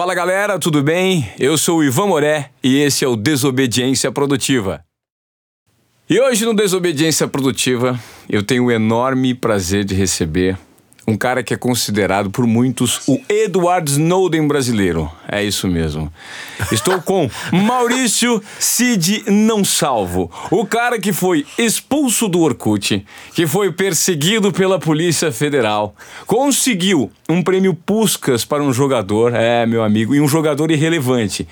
Fala galera, tudo bem? Eu sou o Ivan Moré e esse é o Desobediência Produtiva. E hoje no Desobediência Produtiva eu tenho o enorme prazer de receber um cara que é considerado por muitos o Edward Snowden brasileiro. É isso mesmo. Estou com Maurício Cid Não Salvo, o cara que foi expulso do Orkut, que foi perseguido pela Polícia Federal, conseguiu um prêmio Puskas para um jogador, é, meu amigo, e um jogador irrelevante.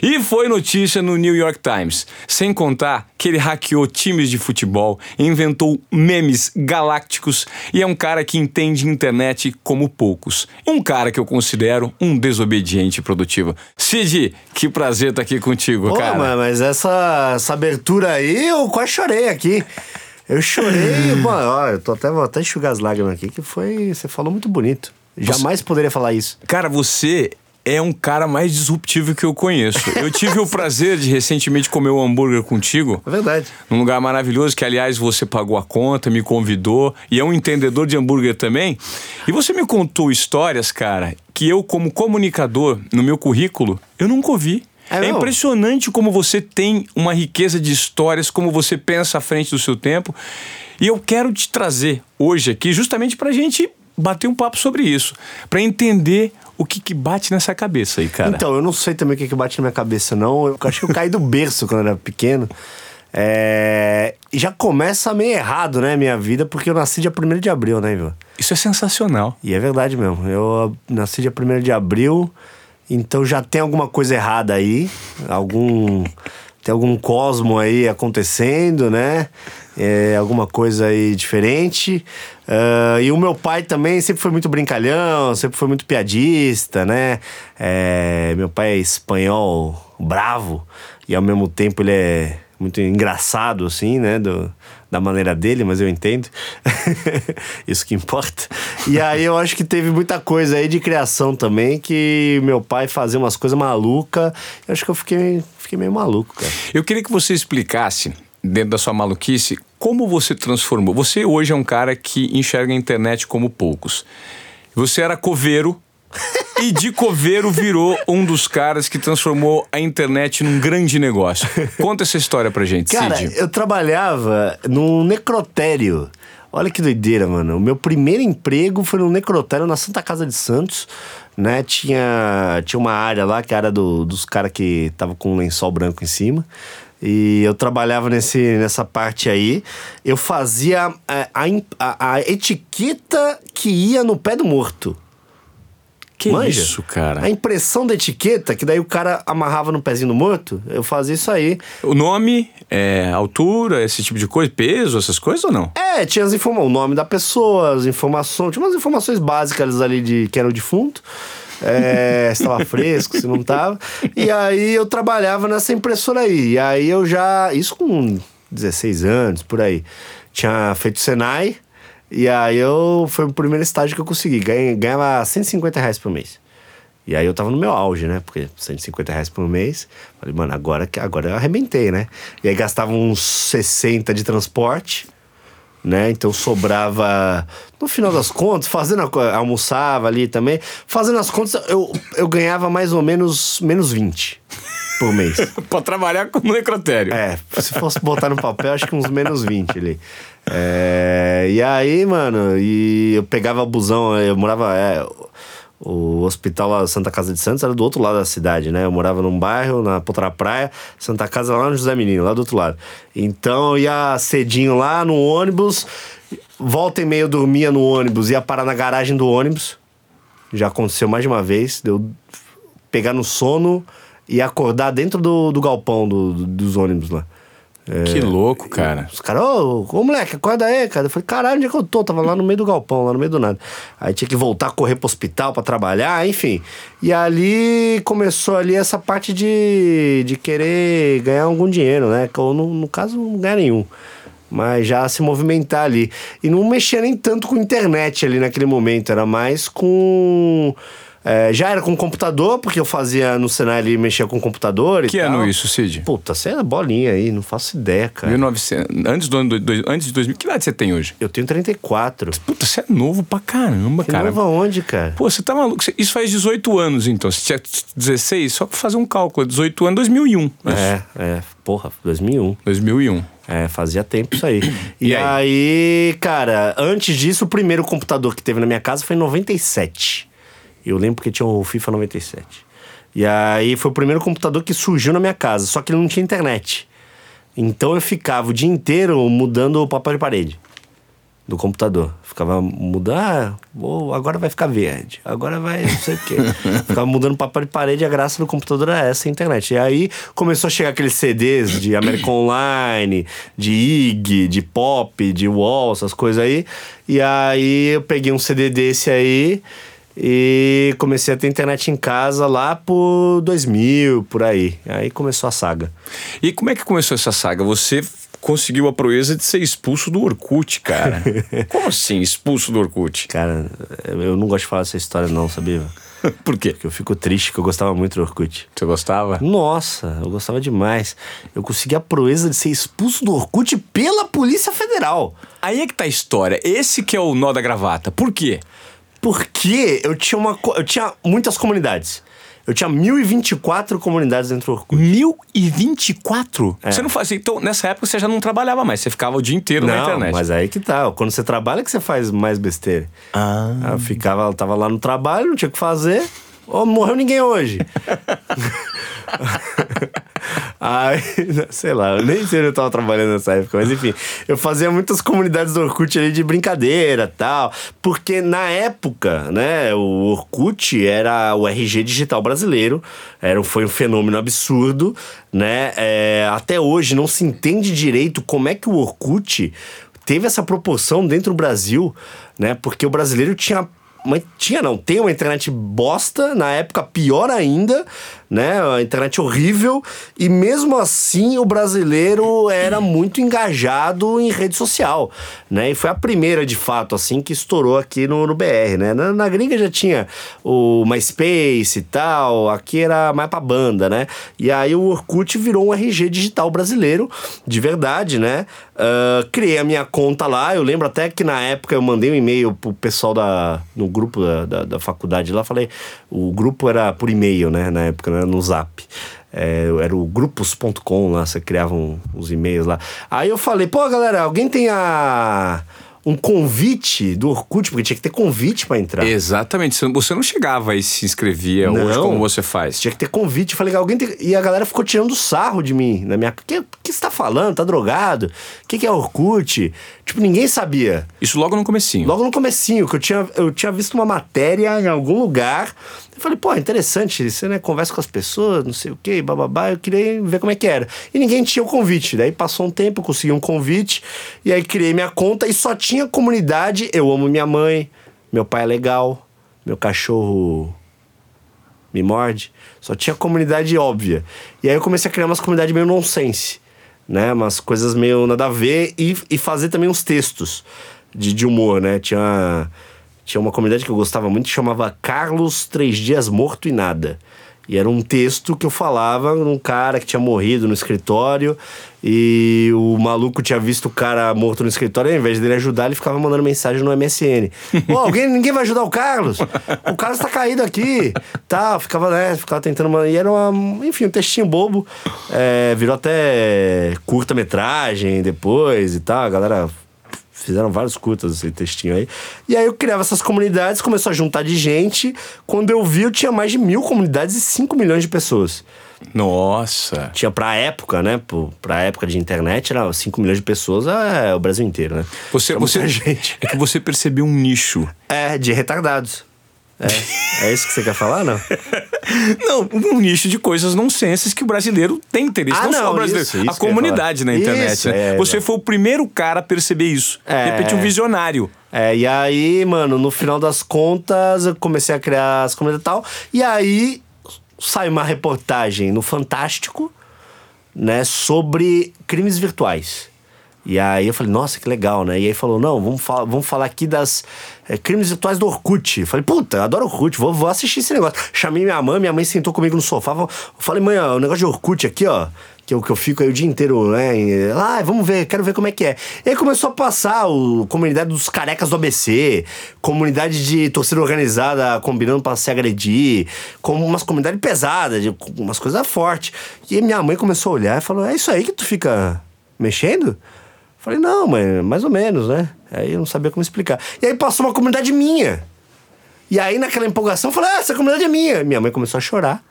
E foi notícia no New York Times. Sem contar que ele hackeou times de futebol, inventou memes galácticos e é um cara que entende internet como poucos. Um cara que eu considero um desobediente produtivo. Cid, que prazer estar aqui contigo, Pô, cara. mano, mas essa, essa abertura aí, eu quase chorei aqui. Eu chorei, mano, ó, eu tô até, vou até enxugar as lágrimas aqui, que foi. Você falou muito bonito. Jamais poderia falar isso. Cara, você é um cara mais disruptivo que eu conheço. Eu tive o prazer de recentemente comer um hambúrguer contigo. É verdade. Num lugar maravilhoso, que aliás você pagou a conta, me convidou e é um entendedor de hambúrguer também. E você me contou histórias, cara, que eu, como comunicador, no meu currículo, eu nunca ouvi. É É, impressionante como você tem uma riqueza de histórias, como você pensa à frente do seu tempo. E eu quero te trazer hoje aqui justamente pra gente bater um papo sobre isso, Pra entender o que, que bate nessa cabeça aí, cara. Então, eu não sei também o que, que bate na minha cabeça, não. Eu acho que eu caí do berço quando eu era pequeno. É... E já começa meio errado, né, minha vida, porque eu nasci dia 1 de abril, né, Ivan? Isso é sensacional. E é verdade mesmo. Eu nasci dia 1 de abril, então já tem alguma coisa errada aí. Algum. Tem algum cosmo aí acontecendo, né? É, alguma coisa aí diferente. Ah, e o meu pai também sempre foi muito brincalhão, sempre foi muito piadista, né? É, meu pai é espanhol bravo e ao mesmo tempo ele é muito engraçado, assim, né? Do, da maneira dele, mas eu entendo. Isso que importa. E aí eu acho que teve muita coisa aí de criação também, que meu pai fazia umas coisas malucas. Eu acho que eu fiquei, fiquei meio maluco, cara. Eu queria que você explicasse, dentro da sua maluquice, como você transformou. Você hoje é um cara que enxerga a internet como poucos. Você era coveiro e de coveiro virou um dos caras que transformou a internet num grande negócio. Conta essa história pra gente, Cara, Cid. eu trabalhava num necrotério. Olha que doideira, mano. O meu primeiro emprego foi num necrotério na Santa Casa de Santos, né? Tinha, tinha uma área lá, que era do, dos caras que tava com um lençol branco em cima. E eu trabalhava nesse, nessa parte aí. Eu fazia é, a, a, a etiqueta que ia no pé do morto. Que Manja? isso, cara? A impressão da etiqueta, que daí o cara amarrava no pezinho do morto, eu fazia isso aí. O nome, é, altura, esse tipo de coisa, peso, essas coisas ou não? É, tinha as informações, o nome da pessoa, as informações, tinha umas informações básicas ali de que era o defunto. É, se estava fresco, se não tava. E aí eu trabalhava nessa impressora aí. E aí eu já. Isso com 16 anos, por aí. Tinha feito Senai. E aí eu. Foi o primeiro estágio que eu consegui. Ganhei, ganhava 150 reais por mês. E aí eu tava no meu auge, né? Porque 150 reais por mês. Falei, mano, agora, agora eu arrebentei, né? E aí gastava uns 60 de transporte né? Então sobrava. No final das contas, fazendo a, almoçava ali também. Fazendo as contas, eu, eu ganhava mais ou menos menos 20 por mês. pra trabalhar como necrotério. É, se fosse botar no papel, acho que uns menos 20 ali. É, e aí, mano, e eu pegava busão, eu morava. é, o hospital Santa Casa de Santos, era do outro lado da cidade, né? Eu morava num bairro, na Potra Praia, Santa Casa lá no José Menino, lá do outro lado. Então eu ia cedinho lá no ônibus, volta e meia eu dormia no ônibus, ia parar na garagem do ônibus. Já aconteceu mais de uma vez, deu pegar no sono e acordar dentro do, do galpão do- do- dos ônibus lá. Que louco, cara. Os caras, ô, ô moleque, acorda aí, cara. Eu falei, caralho, onde é que eu tô? Tava lá no meio do galpão, lá no meio do nada. Aí tinha que voltar a correr pro hospital pra trabalhar, enfim. E ali começou ali essa parte de, de querer ganhar algum dinheiro, né? Que eu, no, no caso, não ganhar nenhum. Mas já se movimentar ali. E não mexia nem tanto com internet ali naquele momento, era mais com É, já era com computador, porque eu fazia no Senai ali, mexia com computador e Que tal. ano isso, Cid? Puta, você é bolinha aí, não faço ideia, cara. 1900, antes, do ano do, antes de 2000. Que idade você tem hoje? Eu tenho 34. Puta, você é novo pra caramba, Que cara. novo aonde, cara? Pô, você tá maluco? Isso faz 18 anos, então. Você tinha 16, só pra fazer um cálculo. 18 anos, 2001. É, é, porra, 2001. 2001. É, fazia tempo isso aí. E, E aí? aí? cara, antes disso, o primeiro computador que teve na minha casa foi em 97. Eu lembro que tinha o FIFA 97. E aí foi o primeiro computador que surgiu na minha casa, só que ele não tinha internet. Então eu ficava o dia inteiro mudando o papel de parede do computador. Ficava mudando, ah, agora vai ficar verde, agora vai não sei o quê. Ficava mudando o papel de parede, a graça do computador era essa, a internet. E aí começou a chegar aqueles CDs de American Online, de IG, de Pop, de Wall, essas coisas aí. E aí eu peguei um CD desse aí e comecei a ter internet em casa lá por 2000, por aí. Aí começou a saga. E como é que começou essa saga? Você conseguiu a proeza de ser expulso do Orkut, cara. Como assim, expulso do Orkut? Cara, eu não gosto de falar dessa história não, sabia? Por quê? Porque eu fico triste, que eu gostava muito do Orkut. Você gostava? Nossa, eu gostava demais. Eu consegui a proeza de ser expulso do Orkut pela Polícia Federal. Aí é que tá a história. Esse que é o nó da gravata. Por quê? Porque eu tinha, uma, eu tinha muitas comunidades. Eu tinha 1024 comunidades dentro do Orkut. 1024? Você não fazia. Então, nessa época você já não trabalhava mais, você ficava o dia inteiro na Não, internet. mas aí que tá. Quando você trabalha que você faz mais besteira. Ah. Eu ficava, eu tava lá no trabalho, não tinha o que fazer. Oh, morreu ninguém hoje. Aí, sei lá, eu nem sei onde eu tava trabalhando nessa época, mas enfim, eu fazia muitas comunidades do Orkut ali de brincadeira tal, porque na época, né, o Orkut era o RG digital brasileiro, era, foi um fenômeno absurdo, né, é, até hoje não se entende direito como é que o Orkut teve essa proporção dentro do Brasil, né, porque o brasileiro tinha uma, tinha não, tem uma internet bosta, na época pior ainda, né? A internet horrível, e mesmo assim o brasileiro era muito engajado em rede social, né? E foi a primeira, de fato, assim, que estourou aqui no, no BR, né? Na, na gringa já tinha o MySpace e tal, aqui era mais pra banda, né? E aí o Orkut virou um RG digital brasileiro, de verdade, né? Ah, criei a minha conta lá, eu lembro até que na época eu mandei um e-mail pro pessoal da, no grupo da, da, da faculdade lá, falei, o grupo era por e-mail, né, na época, né, no Zap. É, era o grupos.com lá, você criava um- os e-mails lá. Aí eu falei, pô, galera, alguém tem a, um convite do Orkut, porque tinha que ter convite pra entrar. Exatamente. Você- não chegava e se inscrevia hoje Não. como você faz. Tinha que ter convite. Eu falei, alguém tem... E a galera ficou tirando sarro de mim. Na minha... O que, que você tá falando? Tá drogado? O que, que é Orkut? Tipo, ninguém sabia. Isso logo no comecinho. Logo no comecinho, que eu tinha, eu tinha visto uma matéria em algum lugar. Eu falei, pô, interessante, você né, conversa com as pessoas, não sei o quê, bababá. Eu queria ver como é que era. E ninguém tinha o convite. Daí passou um tempo, consegui um convite. E aí criei minha conta e só tinha comunidade. Eu amo minha mãe, meu pai é legal, meu cachorro me morde. Só tinha comunidade óbvia. E aí eu comecei a criar umas comunidades meio nonsense, né? Umas coisas meio nada a ver e, e fazer também uns textos de, de humor, né? Tinha, tinha uma comunidade que eu gostava muito que chamava Carlos Três Dias Morto e Nada. E era um texto que eu falava num cara que tinha morrido no escritório e o maluco tinha visto o cara morto no escritório e ao invés dele ajudar, ele ficava mandando mensagem no MSN. Pô, alguém, ninguém vai ajudar o Carlos? O Carlos tá caído aqui. Tá, ficava, né, ficava tentando... uma- E era, uma, enfim, um textinho bobo. É, virou até curta-metragem depois e tal. A galera Fizeram vários curtas esse textinho aí. E aí eu criava essas comunidades, começou a juntar de gente. Quando eu vi, eu tinha mais de mil comunidades e 5 milhões de pessoas. Nossa. Tinha pra época, né? Pra época de internet, era 5 milhões de pessoas, é o Brasil inteiro, né? Você, Era você, gente. é que você percebeu um nicho. É, de retardados. É, é isso que você quer falar, não? Não, um nicho de coisas nonsenses que o brasileiro tem interesse. Ah, não, só não, o brasileiro, isso, isso a comunidade na internet. Isso, né? é, Você não. foi o primeiro cara a perceber isso. É. De repente, um visionário. É, e aí, mano, no final das contas, eu comecei a criar as comunidades e tal. E aí saiu uma reportagem no Fantástico, né, sobre crimes virtuais. E aí eu falei, nossa, que legal, né? E aí falou, não, vamos, falar, vamos falar aqui das é, crimes virtuais do Orkut. Falei, puta, adoro Orkut, vou, vou assistir esse negócio. Chamei minha mãe, minha mãe sentou comigo no sofá. Falei, mãe, ó, o negócio de Orkut aqui, ó que eu, que eu fico aí o dia inteiro, né? Ah, vamos ver, quero ver como é que é. E aí começou a passar o comunidade dos carecas do ABC, comunidade de torcida organizada combinando para se agredir, como umas comunidades pesadas, de, umas coisas fortes. E minha mãe começou a olhar e falou: É isso aí que tu fica mexendo? Falei, não, mãe, mais ou menos, né? Aí eu não sabia como explicar. E aí passou uma comunidade minha. E aí, naquela empolgação, eu falei, ah, essa comunidade é minha. Minha mãe começou a chorar.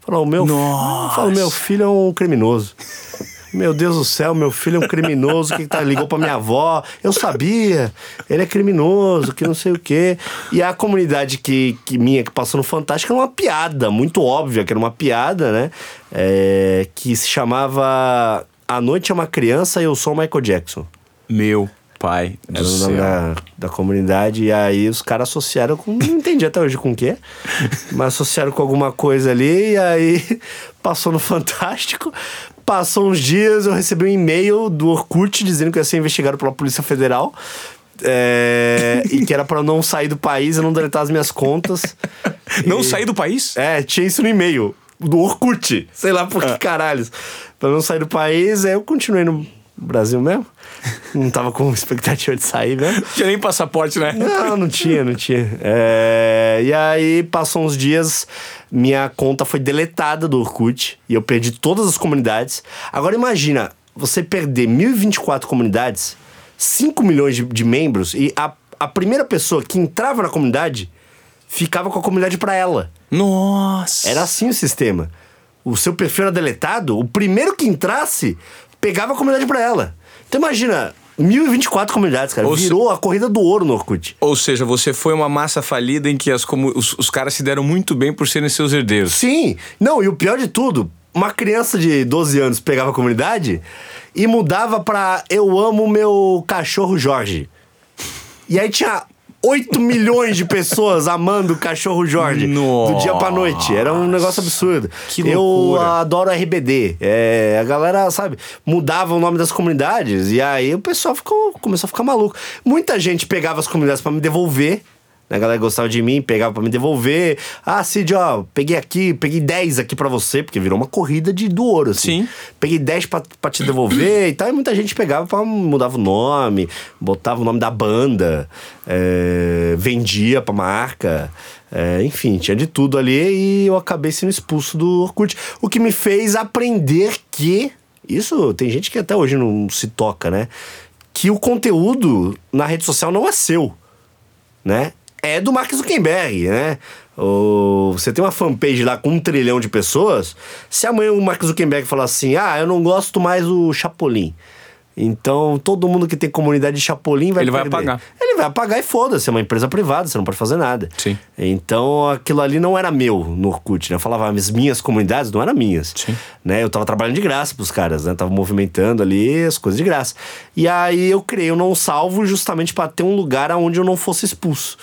Falou, o meu, falou, meu filho é um criminoso. Meu Deus do céu, meu filho é um criminoso que tá, ligou pra minha avó. Eu sabia, ele é criminoso, que não sei o quê. E a comunidade que, que minha que passou no Fantástico era uma piada, muito óbvia, que era uma piada, né? É, que se chamava A Noite é uma Criança e Eu Sou o Michael Jackson. Meu pai do Era o nome da, da comunidade. E aí os caras associaram com. Não entendi até hoje com o quê. mas associaram com alguma coisa ali. E aí passou no Fantástico. Passou uns dias, eu recebi um e-mail do Orkut dizendo que eu ia ser investigado pela Polícia Federal. É, e que era para não sair do país e não deletar as minhas contas. Não e, sair do país? É, tinha isso no e-mail. Do Orkut. Sei lá por que ah. caralhos. Pra não sair do país, aí eu continuei no Brasil mesmo. Não tava com expectativa de sair mesmo. Tinha nem passaporte, né? Não, não tinha, não tinha. É... E aí, passou uns dias, minha conta foi deletada do Orkut e eu perdi todas as comunidades. Agora imagina, você perder 1024 comunidades, 5 milhões de, de membros e a, a primeira pessoa que entrava na comunidade ficava com a comunidade para ela. Nossa! Era assim o sistema. O seu perfil era deletado, o primeiro que entrasse pegava a comunidade para ela. Então imagina, 1024 comunidades, cara. Ou Virou se... a corrida do ouro no Orkut. Ou seja, você foi uma massa falida em que as comu... os, os caras se deram muito bem por serem seus herdeiros. Sim. Não, e o pior de tudo, uma criança de 12 anos pegava a comunidade e mudava pra Eu amo meu cachorro Jorge. E aí tinha 8 milhões de pessoas amando o cachorro Jorge Nossa. do dia pra noite. Era um negócio absurdo. Que loucura. Eu adoro RBD. É, a galera, sabe, mudava o nome das comunidades e aí o pessoal ficou, começou a ficar maluco. Muita gente pegava as comunidades para me devolver a galera gostava de mim, pegava para me devolver. Ah, Cid, ó, peguei aqui, peguei 10 aqui para você, porque virou uma corrida de do ouro, assim. Sim. Peguei 10 pra, pra te devolver e tal. E muita gente pegava pra mudava o nome, botava o nome da banda, é, vendia pra marca. É, enfim, tinha de tudo ali e eu acabei sendo expulso do Orkut. O que me fez aprender que. Isso tem gente que até hoje não se toca, né? Que o conteúdo na rede social não é seu, né? É do Mark Zuckerberg, né? Você tem uma fanpage lá com um trilhão de pessoas. Se amanhã o Mark Zuckerberg falar assim: ah, eu não gosto mais do Chapolin. Então, todo mundo que tem comunidade de Chapolin vai Ele perder. vai apagar. Ele vai apagar e foda-se, é uma empresa privada, você não pode fazer nada. Sim. Então, aquilo ali não era meu no Orkut, né? Eu falava, as minhas comunidades não eram minhas. Sim. Né? Eu tava trabalhando de graça pros caras, né? Tava movimentando ali as coisas de graça. E aí eu criei o Não Salvo justamente para ter um lugar onde eu não fosse expulso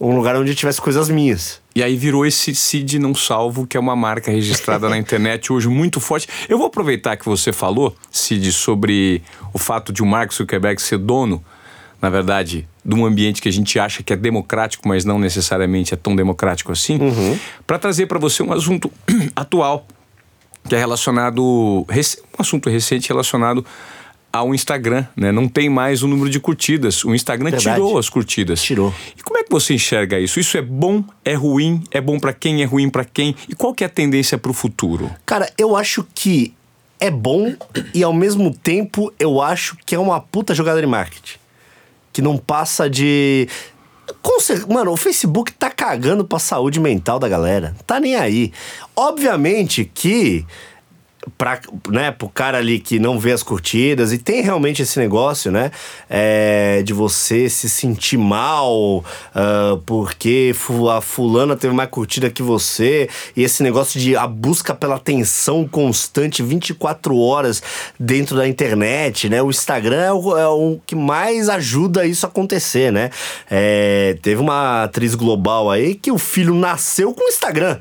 um lugar onde tivesse coisas minhas. E aí virou esse Cid Não Salvo, que é uma marca registrada na internet hoje muito forte. Eu vou aproveitar que você falou, Cid, sobre o fato de o Mark Zuckerberg ser dono, na verdade, de um ambiente que a gente acha que é democrático, mas não necessariamente é tão democrático assim, uhum. para trazer para você um assunto atual, que é relacionado, um assunto recente relacionado ao Instagram, né? Não tem mais o número de curtidas. O Instagram Verdade. tirou as curtidas. Tirou. E como é que você enxerga isso? Isso é bom? É ruim? É bom para quem? É ruim para quem? E qual que é a tendência para o futuro? Cara, eu acho que é bom e ao mesmo tempo eu acho que é uma puta jogada de marketing. Que não passa de Mano, o Facebook tá cagando pra saúde mental da galera. Tá nem aí. Obviamente que pra, né, pro cara ali que não vê as curtidas, e tem realmente esse negócio, né, é, de você se sentir mal uh, porque a fulana teve mais curtida que você, e esse negócio de a busca pela atenção constante 24 horas dentro da internet, né, o Instagram é o, é o que mais ajuda isso a acontecer, né, é, teve uma atriz global aí que o filho nasceu com o Instagram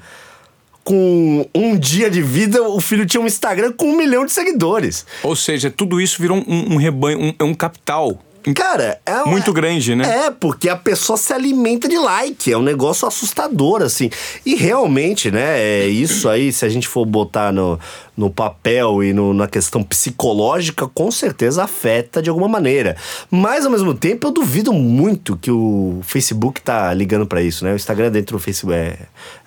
com um dia de vida, o filho tinha um Instagram com um milhão de seguidores. Ou seja, tudo isso virou um, um rebanho, um, um capital Cara, é um, muito grande, né? É, porque a pessoa se alimenta de like, é um negócio assustador, assim. E realmente, né, é isso aí, se a gente for botar no, no papel e no, na questão psicológica, com certeza afeta de alguma maneira. Mas, ao mesmo tempo, eu duvido muito que o Facebook tá ligando para isso, né? O Instagram é dentro do Facebook, é,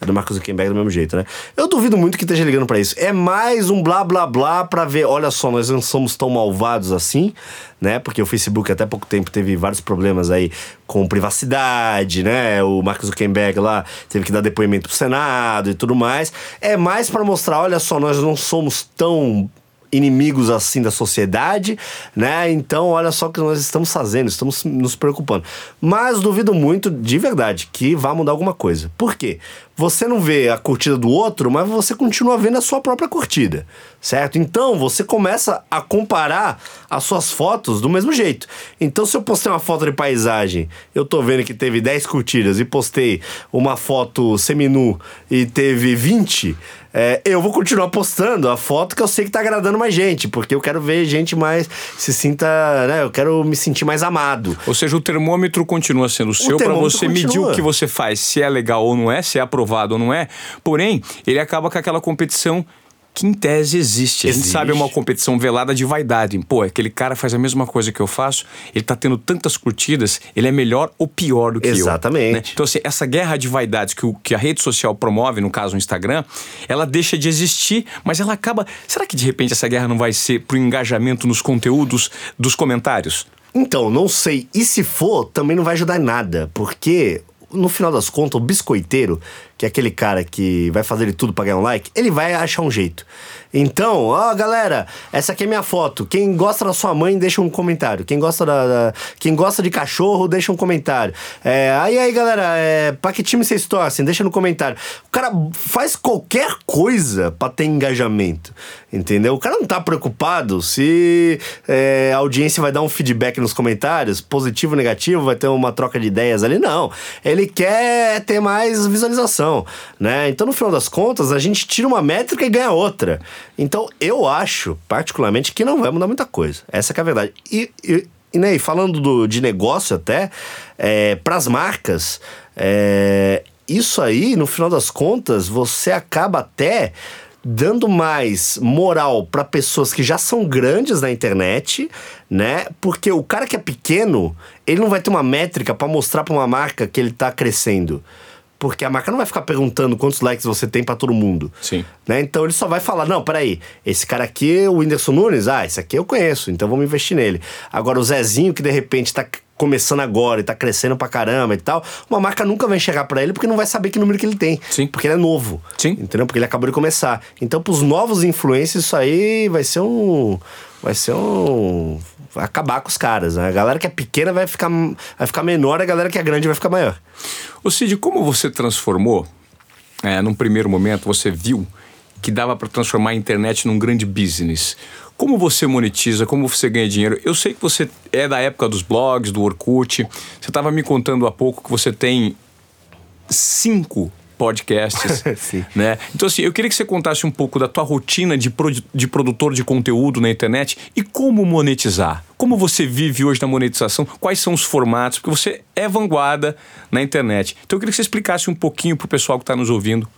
é do Marcos Zuckerberg do mesmo jeito, né? Eu duvido muito que esteja ligando para isso. É mais um blá blá blá pra ver, olha só, nós não somos tão malvados assim, né? Porque o Facebook até pouco tempo teve vários problemas aí com privacidade, né? O Mark Zuckerberg lá teve que dar depoimento pro Senado e tudo mais. É mais para mostrar, olha só, nós não somos tão inimigos assim da sociedade, né? Então, olha só o que nós estamos fazendo, estamos nos preocupando. Mas duvido muito, de verdade, que vá mudar alguma coisa. Por quê? Você não vê a curtida do outro, mas você continua vendo a sua própria curtida, certo? Então, você começa a comparar as suas fotos do mesmo jeito. Então, se eu postei uma foto de paisagem, eu tô vendo que teve 10 curtidas e postei uma foto seminu e teve 20, é, eu vou continuar postando a foto que eu sei que tá agradando mais gente, porque eu quero ver gente mais se sinta, né? Eu quero me sentir mais amado. Ou seja, o termômetro continua sendo o seu para você continua. medir o que você faz, se é legal ou não é, se é aprovado ou não é. Porém, ele acaba com aquela competição que em tese existe. A gente sabe é uma competição velada de vaidade. Pô, aquele cara faz a mesma coisa que eu faço, ele tá tendo tantas curtidas, ele é melhor ou pior do que Exatamente. eu. Exatamente. Né? Então, assim, essa guerra de vaidades que, o, que a rede social promove, no caso o Instagram, ela deixa de existir, mas ela acaba. Será que de repente essa guerra não vai ser pro engajamento nos conteúdos dos comentários? Então, não sei. E se for, também não vai ajudar em nada, porque no final das contas, o biscoiteiro, que é aquele cara que vai fazer de tudo pra ganhar um like, ele vai achar um jeito. Então, ó, galera, essa aqui é minha foto. Quem gosta da sua mãe, deixa um comentário. Quem gosta da. da quem gosta de cachorro, deixa um comentário. É, aí, aí, galera, é, pra que time vocês torcem? Deixa no comentário. O cara faz qualquer coisa pra ter engajamento. Entendeu? O cara não tá preocupado se é, a audiência vai dar um feedback nos comentários, positivo negativo, vai ter uma troca de ideias ali. Não. Ele quer ter mais visualização, né? Então, no final das contas, a gente tira uma métrica e ganha outra. Então, eu acho, particularmente, que não vai mudar muita coisa. Essa é a verdade. E, e, e, né, falando do, de negócio até, é, para as marcas, é, isso aí, no final das contas, você acaba até dando mais moral para pessoas que já são grandes na internet, né? Porque o cara que é pequeno, ele não vai ter uma métrica para mostrar para uma marca que ele tá crescendo. Porque a marca não vai ficar perguntando quantos likes você tem para todo mundo. Sim. Né? Então ele só vai falar: não, peraí, esse cara aqui, o Whindersson Nunes, ah, esse aqui eu conheço, então vamos investir nele. Agora o Zezinho, que de repente tá começando agora e tá crescendo pra caramba e tal, uma marca nunca vai enxergar para ele porque não vai saber que número que ele tem. Sim. Porque ele é novo. Sim. Entendeu? Porque ele acabou de começar. Então, pros novos influencers, isso aí vai ser um. Vai ser um vai acabar com os caras. Né? A galera que é pequena vai ficar, vai ficar menor, a galera que é grande vai ficar maior. Ô Cid, como você transformou, é, num primeiro momento, você viu que dava para transformar a internet num grande business. Como você monetiza, como você ganha dinheiro? Eu sei que você é da época dos blogs, do Orkut. Você estava me contando há pouco que você tem cinco podcasts, né? Então assim, eu queria que você contasse um pouco da tua rotina de, pro, de produtor de conteúdo na internet e como monetizar. Como você vive hoje na monetização? Quais são os formatos? Porque você é vanguarda na internet. Então eu queria que você explicasse um pouquinho pro pessoal que está nos ouvindo.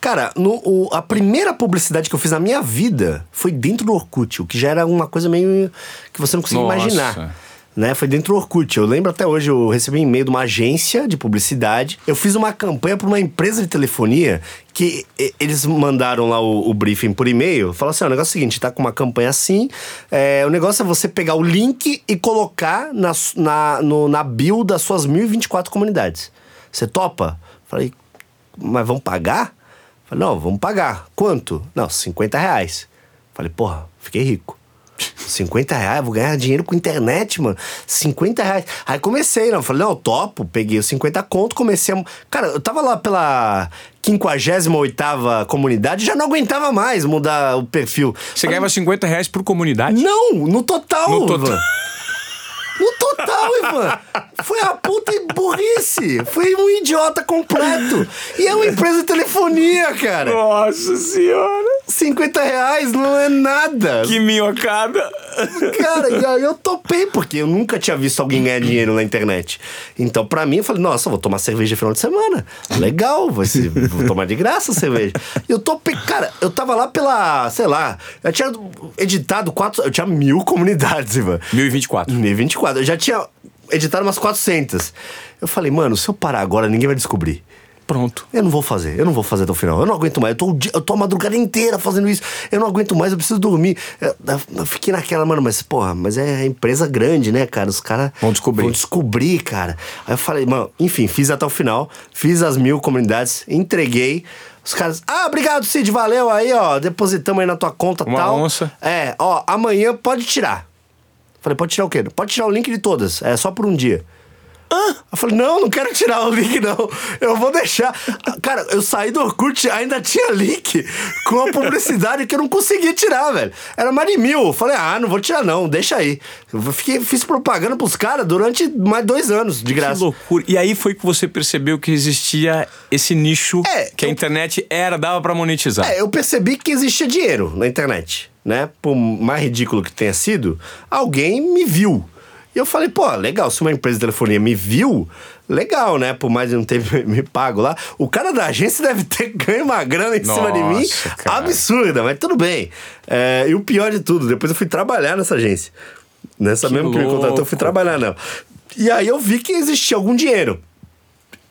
Cara, no, o, a primeira publicidade que eu fiz na minha vida foi dentro do Orkut, o que já era uma coisa meio que você não conseguia Nossa. imaginar né? Foi dentro do Orkut. Eu lembro até hoje, eu recebi um e-mail de uma agência de publicidade. Eu fiz uma campanha para uma empresa de telefonia que eles mandaram lá o, o briefing por e-mail. Falaram assim: o negócio é o seguinte, tá com uma campanha assim. É, o negócio é você pegar o link e colocar na, na, no, na bio das suas 1024 comunidades. Você topa? Falei, mas vamos pagar? Falei, não, vamos pagar. Quanto? Não, 50 reais. Falei, porra, fiquei rico. 50 reais, vou ganhar dinheiro com internet, mano. 50 reais. Aí comecei, não. Falei, não, topo. Peguei os 50 conto, comecei a. Cara, eu tava lá pela 58 comunidade, já não aguentava mais mudar o perfil. Você Falei, ganhava 50 reais por comunidade? Não, no total. No total. No total, Ivan. Foi a puta burrice. Foi um idiota completo. E é uma empresa de telefonia, cara. Nossa senhora! 50 reais não é nada. Que minhocada! Cara, e aí eu topei, porque eu nunca tinha visto alguém ganhar dinheiro na internet. Então, pra mim, eu falei, nossa, vou tomar cerveja no final de semana. Legal, vai ser, vou tomar de graça a cerveja. E eu topei, cara, eu tava lá pela, sei lá, eu tinha editado quatro, eu tinha mil comunidades, Ivan. 1024. 1024, eu já tinha editado umas 400. Eu falei, mano, se eu parar agora, ninguém vai descobrir. Pronto. Eu não vou fazer, eu não vou fazer até o final. Eu não aguento mais. Eu tô, eu tô a madrugada inteira fazendo isso. Eu não aguento mais, eu preciso dormir. Eu, eu fiquei naquela, mano, mas porra, mas é empresa grande, né, cara? Os caras Vão descobrir. Vão descobrir, cara. Aí eu falei, mano, enfim, fiz até o final, fiz as mil comunidades, entreguei. Os caras, ah, obrigado, Cid, valeu aí, ó. Depositamos aí na tua conta Uma tal. onça. É, ó, amanhã pode tirar. Falei, pode tirar o quê? Pode tirar o link de todas. É só por um dia. Eu falei, não, não quero tirar o link, não. Eu vou deixar. Cara, eu saí do Orkut, ainda tinha link com a publicidade que eu não conseguia tirar, velho. Era mais de mil. Eu falei, ah, não vou tirar, não, deixa aí. Eu fiquei, fiz propaganda pros caras durante mais dois anos, de Que graça. loucura. E aí foi que você percebeu que existia esse nicho É, que a eu- internet era, dava pra monetizar. É, eu percebi que existia dinheiro na internet, né? Por mais ridículo que tenha sido, alguém me viu. E eu falei, pô, legal, se uma empresa de telefonia me viu, legal, né? Por mais de não ter me pago lá. O cara da agência deve ter ganho uma grana em cima de mim Nossa, cara. absurda, mas tudo bem. É, e o pior de tudo, depois eu fui trabalhar nessa agência. Nessa Que mesmo que me contratou, eu fui trabalhar nela. E aí eu vi que existia algum dinheiro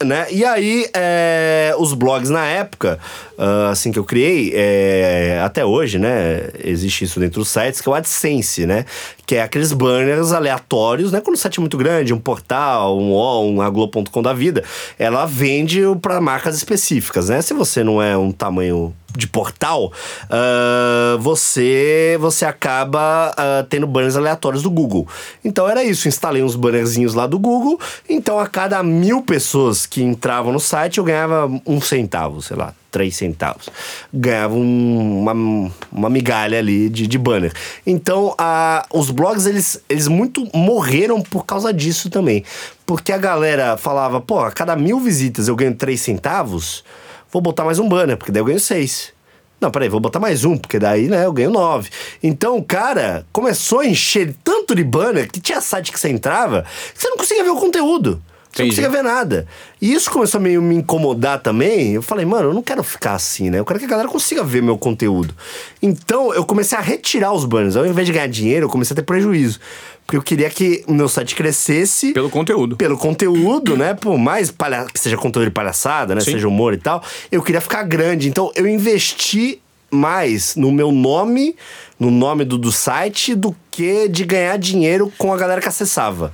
né? E aí, é, os blogs na época, ah, assim que eu criei, é, até hoje, né? Existe isso dentro dos sites, que é o AdSense, né? Que é aqueles banners aleatórios, né? Quando o site é muito grande, um portal, um UOL, um Aglo.com da vida, ela vende para marcas específicas, né? Se você não é um tamanho de portal, ah, você você acaba ah, tendo banners aleatórios do Google. Então era isso, instalei uns bannerzinhos lá do Google. Então a cada mil pessoas que entravam no site eu ganhava um centavo, sei lá, três centavos. Ganhava um- uma, uma migalha ali de, de banner. Então a, os blogs eles, eles muito morreram por causa disso também. Porque a galera falava, pô, a cada mil visitas eu ganho três centavos vou botar mais um banner, porque daí eu ganho seis. Não, peraí, vou botar mais um, porque daí, né, eu ganho nove. Então, o cara começou a encher tanto de banner que tinha site que você entrava que você não conseguia ver o conteúdo. Você não Entendi. conseguia ver nada. E isso começou a meio me incomodar também. Eu falei, mano, eu não quero ficar assim, né? Eu quero que a galera consiga ver meu conteúdo. Então, eu comecei a retirar os banners. Ao invés de ganhar dinheiro, eu comecei a ter prejuízo. Porque eu queria que o meu site crescesse Pelo conteúdo. pelo conteúdo, né? Por mais palha... que seja conteúdo de palhaçada, né? Sim. Seja humor e tal. Eu queria ficar grande. Então eu investi mais no meu nome, no nome do, do site, do que de ganhar dinheiro com a galera que acessava.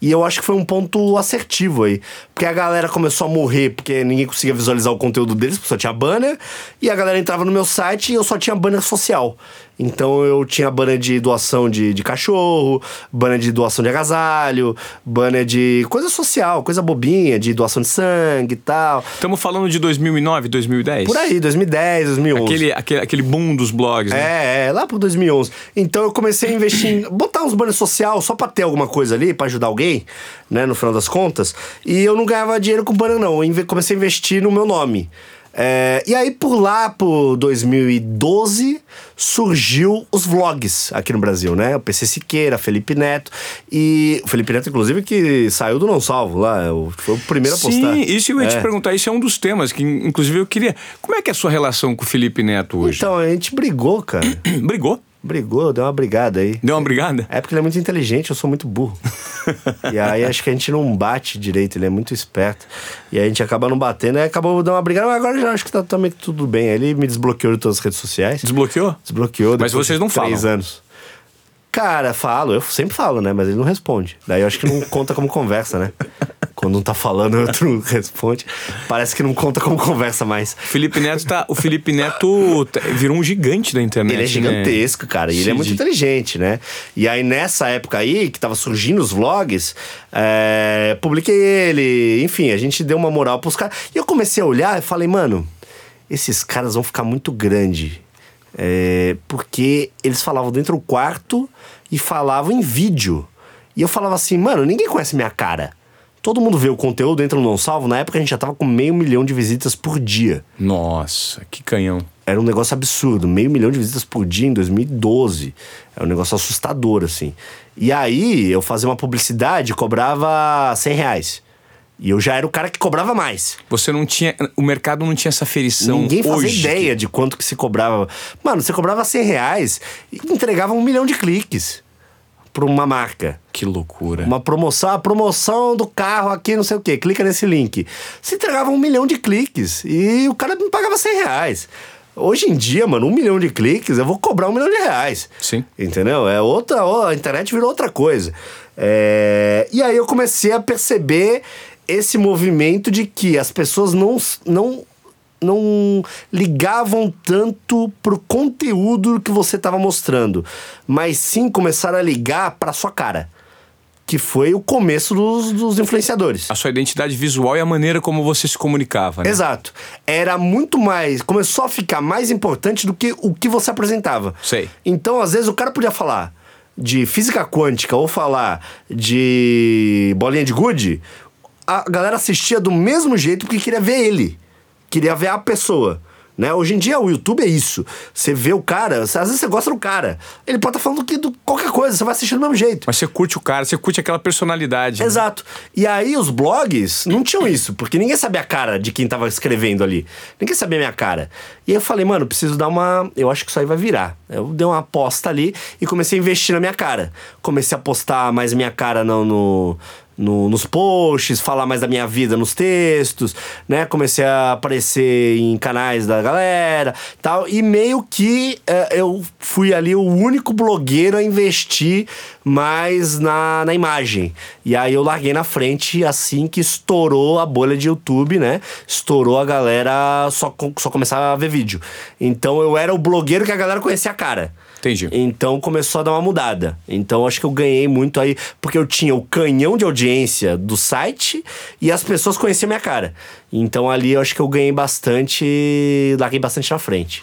E eu acho que foi um ponto assertivo aí. Porque a galera começou a morrer porque ninguém conseguia visualizar o conteúdo deles, porque só tinha banner. E a galera entrava no meu site e eu só tinha banner social. Então eu tinha banner de doação de, de cachorro, banner de doação de agasalho, banner de coisa social, coisa bobinha, de doação de sangue e tal. Estamos falando de 2009, 2010? Por aí, 2010, 2011. Aquele, aquele, aquele boom dos blogs, né? É, é, lá pro 2011. Então eu comecei a investir em botar uns banners social só pra ter alguma coisa ali, pra ajudar alguém, né, no final das contas. E eu não ganhava dinheiro com banner, não. Eu comecei a investir no meu nome. É, e aí, por lá, por 2012, surgiu os vlogs aqui no Brasil, né? O PC Siqueira, Felipe Neto. E o Felipe Neto, inclusive, que saiu do Não Salvo lá. Foi o primeiro a postar. Sim, isso eu ia te É. perguntar. Isso é um dos temas que, inclusive, eu queria. Como é que é a sua relação com o Felipe Neto hoje? Então, a gente brigou, cara. Brigou? Brigou, deu uma brigada aí. Deu uma brigada? É porque ele é muito inteligente, eu sou muito burro. e aí acho que a gente não bate direito, ele é muito esperto. E aí a gente acaba não batendo, aí acabou dando uma brigada, mas agora já acho que tá também tudo bem. Aí ele me desbloqueou de todas as redes sociais. Desbloqueou? Desbloqueou Mas vocês não três falam? anos. Cara, falo, eu sempre falo, né? Mas ele não responde. Daí eu acho que não conta como conversa, né? Quando um tá falando, o outro não responde. Parece que não conta como conversa mais. O Felipe Neto tá. O Felipe Neto tá- virou um gigante da internet. Ele é né? gigantesco, cara. E ele é muito inteligente, né? E aí, nessa época aí, que tava surgindo os vlogs, é, publiquei ele. Enfim, a gente deu uma moral pros caras. E eu comecei a olhar e falei, mano, esses caras vão ficar muito grande. É, porque eles falavam dentro do quarto e falavam em vídeo. E eu falava assim, mano, ninguém conhece minha cara. Todo mundo vê o conteúdo, entra no Não Salvo. Na época a gente já tava com meio milhão de visitas por dia. Nossa, que canhão. Era um negócio absurdo. Meio milhão de visitas por dia em 2012. Era um negócio assustador, assim. E aí, eu fazia uma publicidade, cobrava 100 reais. E eu já era o cara que cobrava mais. Você não tinha. O mercado não tinha essa ferição. Ninguém fazia hoje. ideia de quanto que se cobrava. Mano, você cobrava 100 reais e entregava um milhão de cliques pra uma marca. Que loucura. Uma promoção, a promoção do carro aqui, não sei o quê. Clica nesse link. Você entregava um milhão de cliques e o cara me pagava 100 reais. Hoje em dia, mano, um milhão de cliques, eu vou cobrar um milhão de reais. Sim. Entendeu? É outra. A internet virou outra coisa. É, E aí eu comecei a perceber esse movimento de que as pessoas não, não, não ligavam tanto pro conteúdo que você estava mostrando, mas sim começaram a ligar pra sua cara. Que foi o começo dos, dos influenciadores. A sua identidade visual e a maneira como você se comunicava, né? Exato. Era muito mais. Começou a ficar mais importante do que o que você apresentava. Sei. Então, às vezes, o cara podia falar de física quântica ou falar de bolinha de gude, a galera assistia do mesmo jeito porque queria ver ele. Queria ver a pessoa. Né? Hoje em dia o YouTube é isso. Você vê o cara, às vezes você gosta do cara. Ele pode estar falando que do qualquer coisa, você vai assistir do mesmo jeito. Mas você curte o cara, você curte aquela personalidade. né? Exato. E aí os blogs não tinham isso, porque ninguém sabia a cara de quem tava escrevendo ali. Ninguém sabia a minha cara. E aí eu falei, mano, preciso dar uma. Eu acho que isso aí vai virar. Eu dei uma aposta ali e comecei a investir na minha cara. Comecei a postar mais minha cara no. no no- nos posts, falar mais da minha vida nos textos, né? Comecei a aparecer em canais da galera tal. E meio que eh, eu fui ali o único blogueiro a investir mais na, na imagem. E aí eu larguei na frente assim que estourou a bolha de YouTube, né? Estourou a galera só, só começar a ver vídeo. Então eu era o blogueiro que a galera conhecia a cara. Entendi. Então começou a dar uma mudada. Então acho que eu ganhei muito aí, porque eu tinha o canhão de audiência do site e as pessoas conheciam minha cara. Então ali eu acho que eu ganhei bastante, larguei bastante na frente.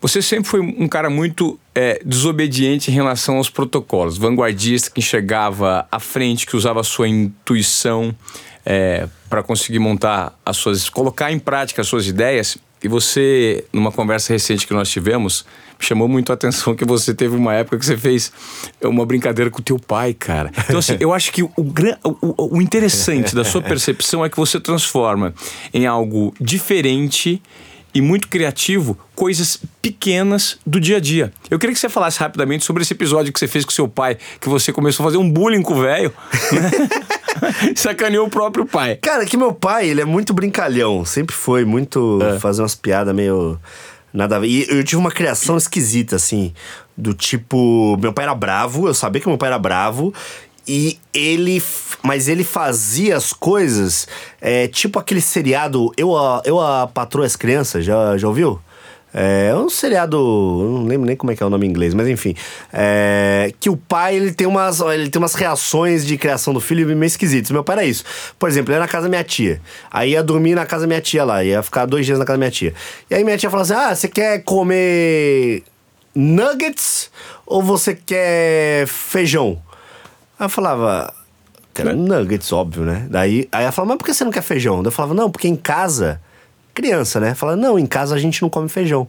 Você sempre foi um cara muito é, desobediente em relação aos protocolos, vanguardista, que enxergava à frente, que usava a sua intuição para conseguir montar as suas, colocar em prática as suas ideias. E você, numa conversa recente que nós tivemos, chamou muito a atenção que você teve uma época que você fez uma brincadeira com o teu pai, cara. Então, assim, eu acho que o, o- o interessante da sua percepção é que você transforma em algo diferente e muito criativo coisas pequenas do dia a dia. Eu queria que você falasse rapidamente sobre esse episódio que você fez com seu pai, que você começou a fazer um bullying com o velho, né? sacaneou o próprio pai. Cara, que meu pai, ele é muito brincalhão. Sempre foi muito fazer umas piadas meio. Nada a ver. E eu tive uma criação esquisita, assim. Do tipo. Meu pai era bravo, eu sabia que meu pai era bravo. E ele. Mas ele fazia as coisas. é, tipo aquele seriado. Eu, a, eu a Patroa as Crianças, já, já ouviu? É um seriado, eu não lembro nem como é que é o nome em inglês, mas enfim. É, que o pai ele tem, umas, ele tem umas reações de criação do filho meio esquisitas. Meu pai era isso. Por exemplo, ele ia na casa da minha tia. Aí ia dormir na casa da minha tia lá, ia ficar dois dias na casa da minha tia. E aí minha tia falava assim: Ah, você quer comer nuggets ou você quer feijão? Aí eu falava, quero nuggets, óbvio, né? Daí aí ela falava, mas por que você não quer feijão? Daí eu falava, não, porque em casa, criança, né? Falava, não, em casa a gente não come feijão.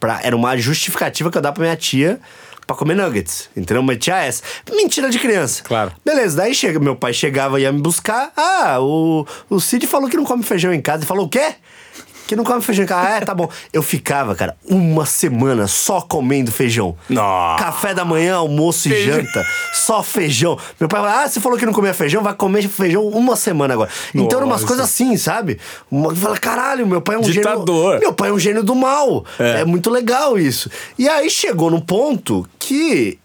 Pra, era uma justificativa que eu dava pra minha tia pra comer nuggets. Entendeu? Uma tia essa. Mentira de criança. Claro. Beleza, daí chega, meu pai chegava e ia me buscar. Ah, o, o Cid falou que não come feijão em casa. Ele falou o quê? Que não come feijão. Ah, é, tá bom. Eu ficava, cara, uma semana só comendo feijão. Nossa. Café da manhã, almoço e Feijão. janta. Só feijão. Meu pai fala, ah, você falou que não comia feijão, vai comer feijão uma semana agora. Então eram umas Nossa. coisas assim, sabe? Uma, fala, caralho, meu pai é um Ditador. gênio. Meu pai é um gênio do mal. É. É. muito legal isso. E aí chegou num ponto que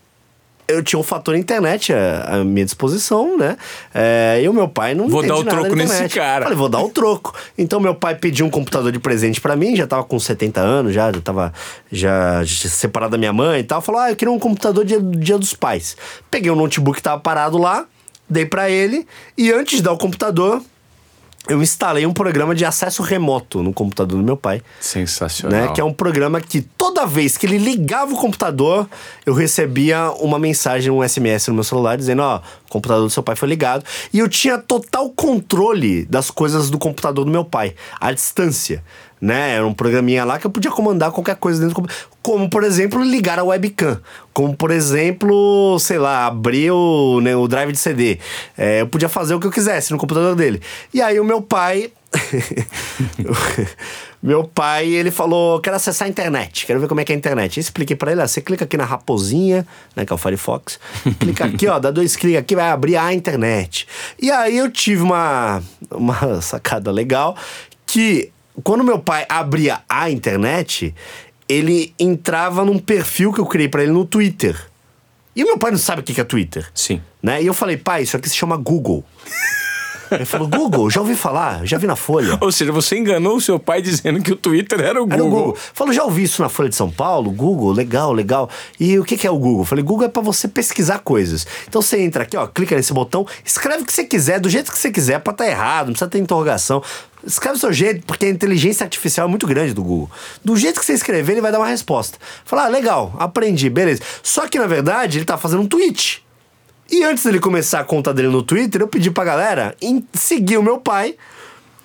eu tinha um fator internet à, minha disposição, né? É, e o meu pai não Vou dar o troco nesse cara. Falei, vou dar o troco. Então meu pai pediu um computador de presente pra mim, já tava com 70 anos, já, já tava já, já separado da minha mãe e tal. Falou, ah, eu queria um computador dia, dia dos pais. Peguei o notebook que tava parado lá, dei pra ele, e antes de dar o computador, eu instalei um programa de acesso remoto no computador do meu pai. Sensacional. Né? Que é um programa que toda vez que ele ligava o computador, eu recebia uma mensagem, um SMS no meu celular dizendo: Ó, o computador do seu pai foi ligado. E eu tinha total controle das coisas do computador do meu pai, à distância. Né? Era um programinha lá que eu podia comandar qualquer coisa dentro do computador. Como, por exemplo, ligar a webcam. Como, por exemplo, sei lá, abrir o, né, o drive de CD. É, eu podia fazer o que eu quisesse no computador dele. E aí o meu pai. meu pai, ele falou: quero acessar a internet, quero ver como é que é a internet. Eu expliquei para ele: ó, você clica aqui na raposinha, né, que é o Firefox, clica aqui, ó, dá dois cliques aqui, vai abrir a internet. E aí eu tive uma, uma sacada legal que quando meu pai abria a internet, ele entrava num perfil que eu criei para ele no Twitter. E o meu pai não sabe o que é Twitter. Sim. Né? E eu falei, pai, isso aqui se chama Google. Ele falou, Google, já ouvi falar, já vi na Folha. Ou seja, você enganou o seu pai dizendo que o Twitter era o Google. Era o Google. Falou, já ouvi isso na Folha de São Paulo? Google, legal, legal. E o que, que é o Google? Falei, Google é para você pesquisar coisas. Então você entra aqui, ó, clica nesse botão, escreve o que você quiser, do jeito que você quiser, pode estar errado, não precisa ter interrogação. Escreve do seu jeito, porque a inteligência artificial é muito grande do Google. Do jeito que você escrever, ele vai dar uma resposta. Falar, ah, legal, aprendi, beleza. Só que na verdade ele tá fazendo um tweet. E antes dele começar a conta dele no Twitter, eu pedi pra galera seguir o meu pai.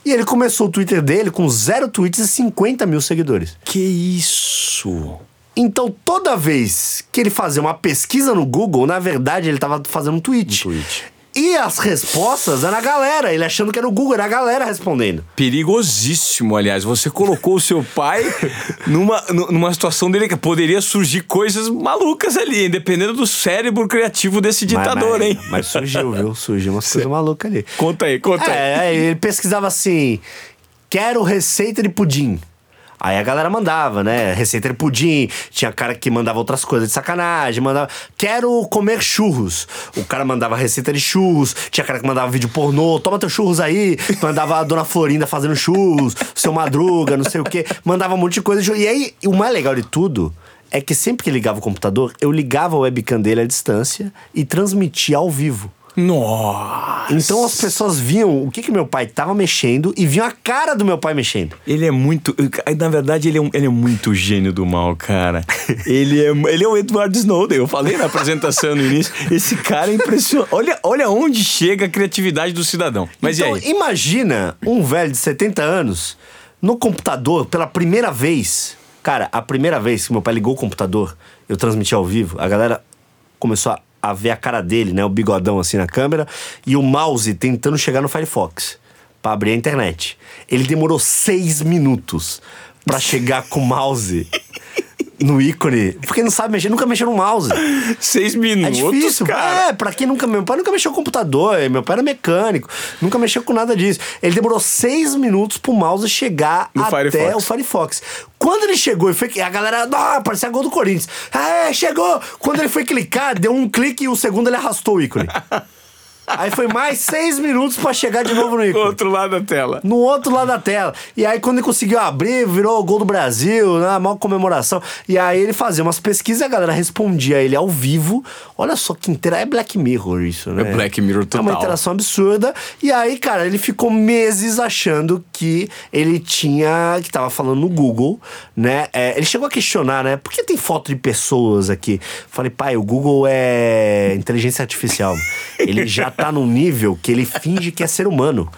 E ele começou o Twitter dele com zero tweets e 50 mil seguidores. Que isso? Então, toda vez que ele fazia uma pesquisa no Google, na verdade, ele estava fazendo um tweet. Um tweet. E as respostas eram a galera, ele achando que era o Google, era a galera respondendo. Perigosíssimo, aliás. Você colocou o seu pai numa, numa situação dele que poderia surgir coisas malucas ali, dependendo do cérebro criativo desse ditador, mas, mas, hein? Mas surgiu, viu? Surgiu umas coisas malucas ali. Conta aí, conta é, aí. ele pesquisava assim: quero receita de pudim. Aí a galera mandava, né? Receita de pudim, tinha cara que mandava outras coisas de sacanagem, mandava, quero comer churros. O cara mandava receita de churros, tinha cara que mandava vídeo pornô, toma teu churros aí, mandava a dona Florinda fazendo churros, seu Madruga, não sei o quê, mandava um monte de coisa. E aí, o mais legal de tudo é que sempre que ligava o computador, eu ligava a webcam dele à distância e transmitia ao vivo. Nossa! Então as pessoas viam o que que meu pai tava mexendo e viam a cara do meu pai mexendo. Ele é muito. Na verdade, ele é, um, ele é muito gênio do mal, cara. ele, é, ele é o Edward Snowden. Eu falei na apresentação no início. Esse cara é impressionante. Olha, olha onde chega a criatividade do cidadão. Mas então, e aí? imagina um velho de 70 anos no computador pela primeira vez. Cara, a primeira vez que meu pai ligou o computador, eu transmiti ao vivo, a galera começou a a ver a cara dele, né? O bigodão assim na câmera. E o mouse tentando chegar no Firefox para abrir a internet. Ele demorou seis minutos para chegar com o mouse no ícone. Porque não sabe mexer, nunca mexeu no mouse. Seis minutos. É difícil, cara. É, pra quem nunca. Meu pai nunca mexeu com computador, meu pai era mecânico, nunca mexeu com nada disso. Ele demorou seis minutos pro mouse chegar no até Firefox. o Firefox. Quando ele chegou e foi. A galera. Ah, parecia gol do Corinthians. Ah, é, chegou! Quando ele foi clicar, deu um clique e o segundo ele arrastou o ícone. Aí foi mais seis minutos para chegar de novo no ícone. Do outro lado da tela. No outro lado da tela. E aí, quando ele conseguiu abrir, virou o gol do Brasil, né? Maior comemoração. E aí ele fazia umas pesquisas e a galera respondia ele ao vivo. Olha só que inteira. É Black Mirror isso, né? É Black Mirror total. É uma interação absurda. E aí, cara, ele ficou meses achando que ele tinha. que tava falando no Google, né? É, ele chegou a questionar, né? Por que tem foto de pessoas aqui? Falei, pai, o Google é inteligência artificial. Ele já tá num nível que ele finge que é ser humano.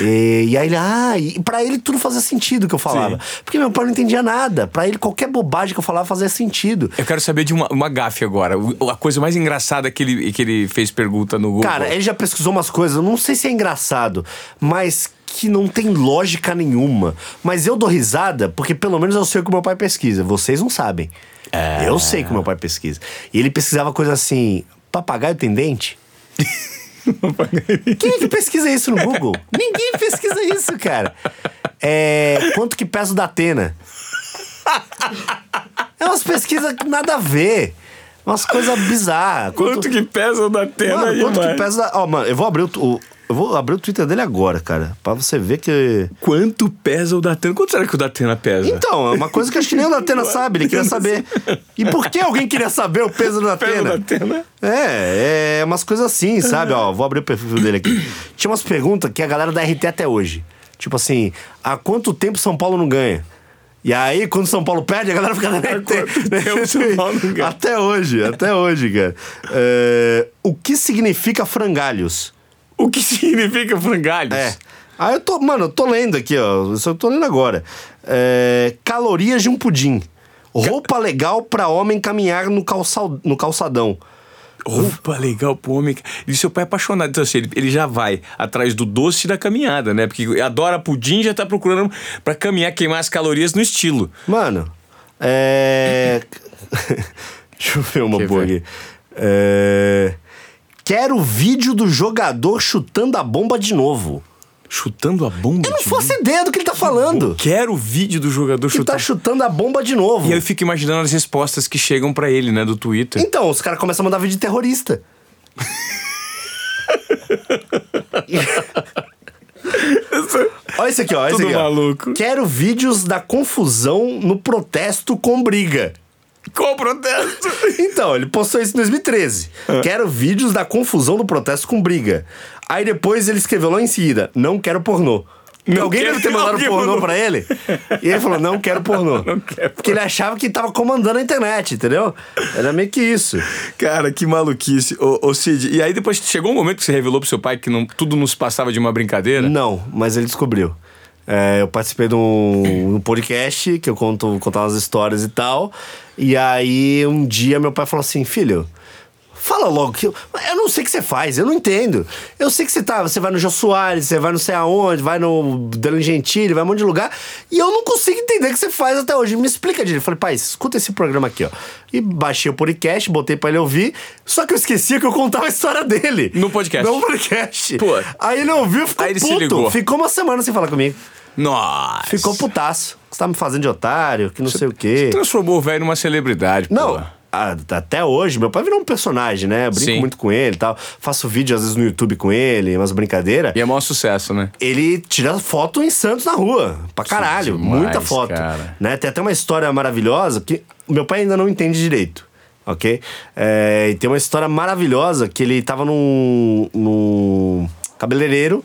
E, e aí ele, ah, e pra ele tudo fazia sentido que eu falava. Sim. Porque meu pai não entendia nada. Pra ele qualquer bobagem que eu falava fazia sentido. Eu quero saber de uma, uma gafe agora. A coisa mais engraçada que ele, que ele fez pergunta no Google. Cara, ele já pesquisou umas coisas, não sei se é engraçado, mas que não tem lógica nenhuma. Mas eu dou risada porque pelo menos eu sei o que meu pai pesquisa. Vocês não sabem. É. Eu sei o que meu pai pesquisa. E ele pesquisava coisa assim: papagaio tem dente? Quem é que pesquisa isso no Google? Ninguém pesquisa isso, cara. É, quanto que pesa o da Atena? É umas pesquisas que nada a ver. Umas coisas bizarras. Quanto que pesa o da tela Mano, aí, quanto mano? que pesa. Ó, mano, eu vou abrir o, o, Eu vou abrir o Twitter dele agora, cara. Pra você ver que. Quanto pesa o Datena? Quanto será que o Datena pesa? Então, é uma coisa que acho que nem o Datena sabe, ele queria saber. E por que alguém queria saber o peso do Datena? Datena? É, é umas coisas assim, sabe? Ó, vou abrir o perfil dele aqui. Tinha umas perguntas que a galera da RT até hoje. Tipo assim, há quanto tempo São Paulo não ganha? E aí, quando São Paulo perde, a galera fica não ganha? Até hoje, até hoje, cara. É, o que significa frangalhos? O que significa frangalhos? É. Ah, eu tô, mano, eu tô lendo aqui, ó. Isso eu tô lendo agora. É, calorias de um pudim. Roupa legal pra homem caminhar no, calçal, no calçadão. Roupa legal pro homem. E seu pai é apaixonado. Então, assim, ele, ele já vai atrás do doce da caminhada, né? Porque adora pudim e já tá procurando pra caminhar, queimar as calorias no estilo. Mano, é. Deixa eu ver uma boa aqui. É... Quero vídeo do jogador chutando a bomba de novo. Chutando a bomba. Eu não faço novo? ideia do que ele tá falando. Quero o vídeo do jogador Ele tá chutando. chutando a bomba de novo. E aí eu fico imaginando as respostas que chegam pra ele, né, do Twitter. Então, os caras começam a mandar vídeo de terrorista. Olha isso aqui, ó. Esse Tudo aqui, ó. maluco. Quero vídeos da confusão no protesto com briga. Qual protesto? Então, ele postou isso em 2013. Ah. Quero vídeos da confusão do protesto com briga. Aí depois ele escreveu lá em seguida: Não quero pornô. Não Alguém deve ter mandado pornô mandou. pra ele. E ele falou: Não quero pornô. Não quero Porque ele achava que tava comandando a internet, entendeu? Era meio que isso. Cara, que maluquice. Ô, ô Cid, e aí depois chegou um momento que você revelou pro seu pai que não, tudo nos passava de uma brincadeira? Não, mas ele descobriu. É, eu participei de um, um podcast que eu conto contava as histórias e tal. E aí um dia meu pai falou assim: Filho, fala logo que eu, eu não sei o que você faz, eu não entendo. Eu sei que você tá, você vai no Jô Soares, você vai não sei aonde, vai no Dani Gentili, vai um monte de lugar, e eu não consigo entender o que você faz até hoje. Me explica direito. Eu falei, pai, escuta esse programa aqui, ó. E baixei o podcast, botei pra ele ouvir, só que eu esquecia que eu contava a história dele. No podcast. No podcast. Pô. Aí ele ouviu, ficou Aí ele se puto. ligou. Ficou uma semana sem falar comigo. Nossa. Ficou putaço. Você tá me fazendo de otário, que não sei o quê. Transformou o velho numa celebridade, Não, pô. Até hoje, meu pai virou um personagem, né? Eu Brinco Sim. muito com ele e tal. Faço vídeo às vezes no YouTube com ele, umas brincadeiras. E é maior sucesso, né? Ele tira foto em Santos na rua. Pra caralho. demais, muita foto. cara. Né? Tem até uma história maravilhosa que meu pai ainda não entende direito. Ok? É, e tem uma história maravilhosa que ele tava num, num cabeleireiro.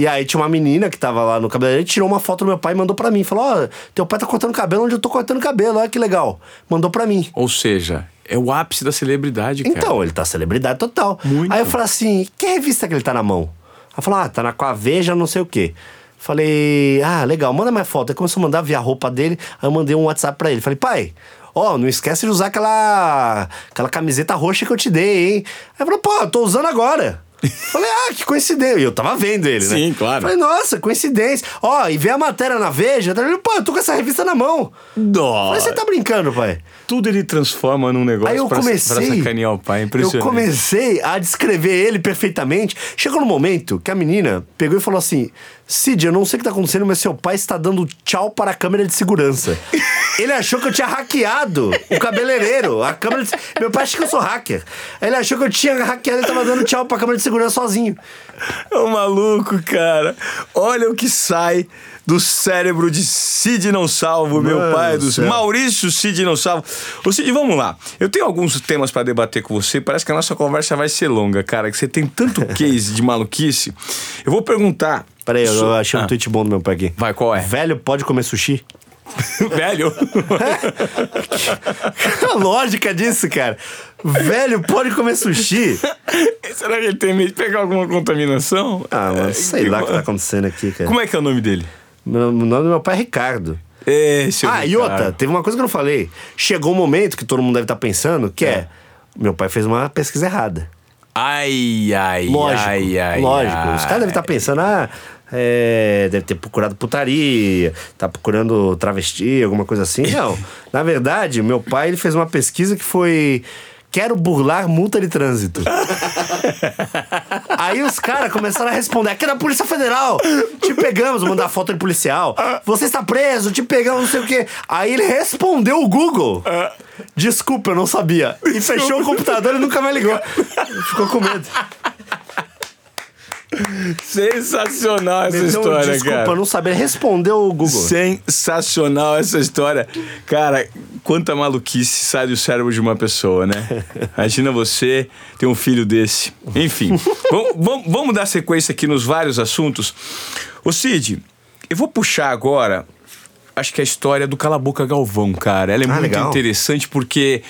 E aí tinha uma menina que tava lá no cabeleireiro, tirou uma foto do meu pai e mandou pra mim. Falou: Ó, teu pai tá cortando cabelo onde eu tô cortando cabelo, olha que legal. Mandou pra mim. Ou seja, é o ápice da celebridade, cara. Então, ele tá celebridade total. Muito. Aí eu falei assim: que revista que ele tá na mão? Ela falou: ah, tá na com a Veja, não sei o quê. Falei, ah, legal, manda mais foto. Aí começou a mandar via roupa dele, aí eu mandei um WhatsApp pra ele. Falei, pai, ó, não esquece de usar aquela, aquela camiseta roxa que eu te dei, hein? Aí falou, pô, eu tô usando agora. Falei, ah, que coincidência. E eu tava vendo ele, né? Sim, claro. Falei, nossa, coincidência. Ó, e vê a matéria na Veja. Ele, pô, eu tô com essa revista na mão. Falei, Nossa. você tá brincando, pai? Tudo ele transforma num negócio Aí eu pra, comecei. pra sacanear o pai. Impressionante. Eu comecei a descrever ele perfeitamente. Chegou no momento que a menina pegou e falou assim: Cid, eu não sei o que tá acontecendo, mas seu pai está dando tchau para a câmera de segurança. Ele achou que eu tinha hackeado o cabeleireiro. A câmera de... Meu pai acha que eu sou hacker. Ele achou que eu tinha hackeado e tava dando tchau pra câmera de segurança sozinho. É um maluco, cara. Olha o que sai do cérebro de Cid Não Salvo, meu Mano pai do céu. Maurício Cid Não Salvo. Ô Cid, vamos lá. Eu tenho alguns temas pra debater com você. Parece que a nossa conversa vai ser longa, cara. Que você tem tanto case de maluquice. Eu vou perguntar. Peraí, eu so- achei um Ah, tweet bom do meu pai aqui. Vai, qual é? Velho pode comer sushi? Velho. a lógica disso, cara. Velho pode comer sushi? Será que ele tem medo de pegar alguma contaminação? Ah, É, mano, sei lá o que tá Como acontecendo aqui, cara. é que é o nome dele? O nome do meu pai é Ricardo. É, ah, e Ricardo. outra, teve uma coisa que eu não falei. Chegou um momento que todo mundo deve estar pensando, que é. Meu pai fez uma pesquisa errada. Ai, ai, Lógico. ai, ai. lógico. ai. Os caras devem estar pensando, ah, é, deve ter procurado putaria, tá procurando travesti, alguma coisa assim. Não. Na verdade, meu pai ele fez uma pesquisa que foi. Quero burlar multa de trânsito. Aí os caras começaram a responder: aqui é da Polícia Federal, te pegamos, mandar foto de policial. Você está preso, te pegamos, não sei o quê. Aí ele respondeu o Google. Desculpa, eu não sabia. E fechou o computador e nunca mais ligou. Ficou com medo. Sensacional essa história, desculpa, cara. não saber responder o Google. Sensacional essa história. Cara, quanta maluquice sai do cérebro de uma pessoa, né? Imagina você ter um filho desse. Enfim, vamos, vamos, vamos dar sequência aqui nos vários assuntos. Ô Cid, eu vou puxar agora. Acho que é a história do Cala Boca Galvão, cara. Ela é Ah, muito legal. interessante porque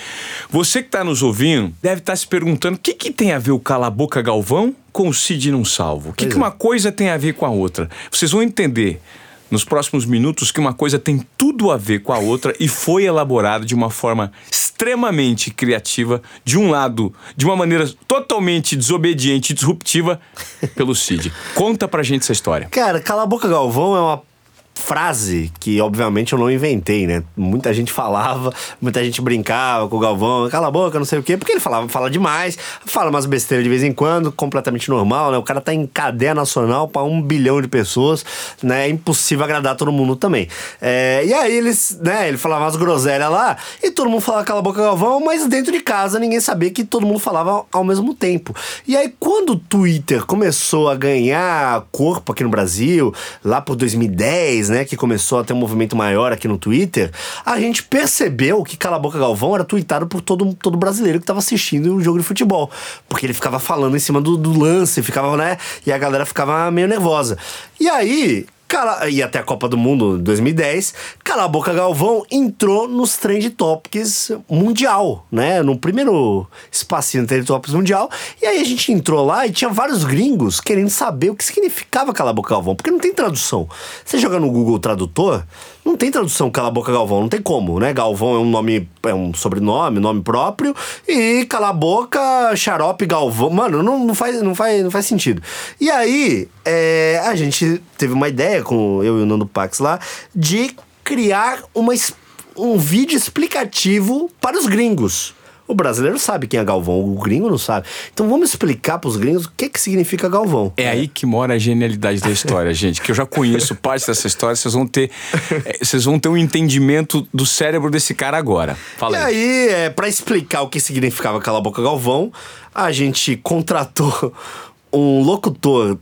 você que está nos ouvindo deve estar se perguntando o que, que tem a ver o Cala Boca Galvão com o Cid não salvo. O que, que é. uma coisa tem a ver com a outra? Vocês vão entender nos próximos minutos que uma coisa tem tudo a ver com a outra e foi elaborado de uma forma extremamente criativa, de um lado, de uma maneira totalmente desobediente e disruptiva pelo Cid. Conta pra gente essa história. Cara, Cala a Boca Galvão é uma frase que, obviamente, eu não inventei, né? Muita gente falava, muita gente brincava com o Galvão, cala a boca, não sei o quê, porque ele falava, fala demais, fala umas besteiras de vez em quando, completamente normal, né? O cara tá em cadeia nacional pra um bilhão de pessoas, né? É impossível agradar todo mundo também. É, e aí eles, né? Ele falava umas groselhas lá e todo mundo falava cala a boca Galvão, mas dentro de casa ninguém sabia que todo mundo falava ao mesmo tempo. E aí quando o Twitter começou a ganhar corpo aqui no Brasil, lá por 2010, né, que começou a ter um movimento maior aqui no Twitter, a gente percebeu que Cala Boca Galvão era tweetado por todo, todo brasileiro que estava assistindo o jogo de futebol. Porque ele ficava falando em cima do, do lance, ficava, né, e a galera ficava meio nervosa. E aí, Cala, e até a Copa do Mundo 2010, Cala a Boca Galvão entrou nos Trend Topics mundial, né? No primeiro espacinho do Trend Topics mundial. E aí a gente entrou lá e tinha vários gringos querendo saber o que significava Cala a Boca Galvão, porque não tem tradução. Você joga no Google Tradutor, não tem tradução Cala a Boca Galvão, não tem como, né? Galvão é um nome, é um sobrenome, nome próprio, e Cala a Boca, Xarope Galvão. Mano, não, não, faz, não, faz, não faz sentido. E aí, é, a gente teve uma ideia com eu e o Nando Pax lá de criar uma, um vídeo explicativo para os gringos. O brasileiro sabe quem é Galvão, o gringo não sabe. Então vamos explicar para os gringos o que, que significa Galvão. É aí que mora a genialidade da história, gente. Que eu já conheço parte dessa história, vocês vão ter, eh, vocês vão ter um entendimento do cérebro desse cara agora. Fala E aí. aí, é, para explicar o que significava Cala a Boca Galvão, a gente contratou um locutor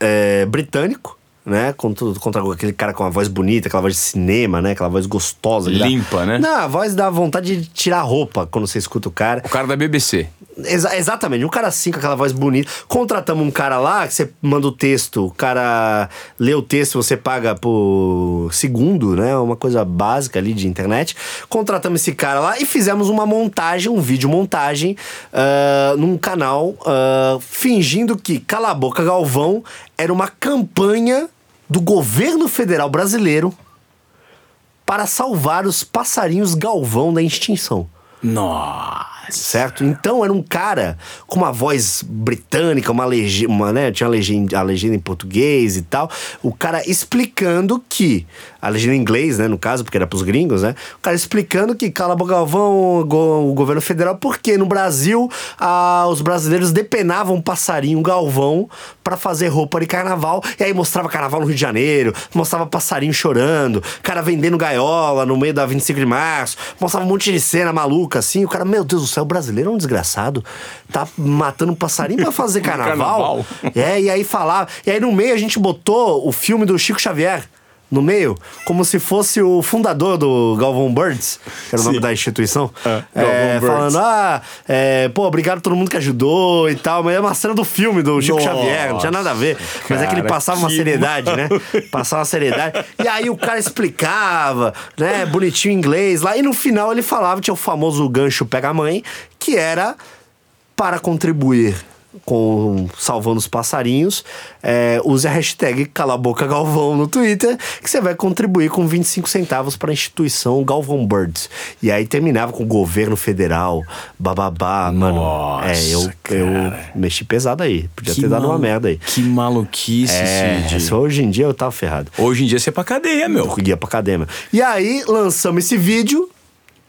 é, britânico, né? Contra, contra aquele cara com uma voz bonita, aquela voz de cinema, né? Aquela voz gostosa. que dá- Limpa, né? Não, a voz dá vontade de tirar a roupa quando você escuta o cara. O cara da BBC. Exa- exatamente, um cara assim, com aquela voz bonita. Contratamos um cara lá, que você manda o texto, o cara lê o texto, você paga por segundo, né? Uma coisa básica ali de internet. Contratamos esse cara lá e fizemos uma montagem, um vídeo montagem, ah, num canal, ah, fingindo que Cala a Boca Galvão era uma campanha do governo federal brasileiro para salvar os passarinhos Galvão da extinção Nossa. certo? Então era um cara com uma voz britânica, uma legenda, uma, né? Tinha a legenda, a legenda em português e tal. O cara explicando que. A legenda em inglês, né? No caso, porque era pros gringos, né? O cara explicando que Cala Galvão, o go- o governo federal, porque no Brasil os brasileiros depenavam um passarinho galvão para fazer roupa de carnaval. E aí mostrava carnaval no Rio de Janeiro, mostrava passarinho chorando, cara vendendo gaiola no meio da 25 de março, mostrava um monte de cena maluca assim. O cara, meu Deus do céu, o brasileiro é um desgraçado. Tá matando um passarinho pra fazer carnaval. Carnaval. É, e aí falava. E aí no meio a gente botou o filme do Chico Xavier. No meio, como se fosse o fundador do Galvão Birds, que era o nome Sim. da instituição. É, É, falando, ah, é, pô, obrigado a todo mundo que ajudou e tal. Mas é uma cena do filme do Chico Nossa, Xavier, não tinha nada a ver. Mas é que ele cara, passava uma que seriedade, né? Passava uma seriedade. E aí o cara explicava, né, bonitinho em inglês lá. E no final ele falava, tinha o famoso gancho pega-mãe, que era para contribuir com salvando os passarinhos, é, use a hashtag Cala a Boca Galvão no Twitter, que você vai contribuir com 25 centavos para a instituição Galvão Birds. E aí terminava com o governo federal, bababá, mano. Nossa, É, eu, eu cara. mexi pesado aí. Podia Que ter dado uma merda aí. Que maluquice, É, Cid. se hoje em dia eu tava ferrado. Hoje em dia você é pra cadeia, meu. Eu ia pra academia. E aí lançamos esse vídeo.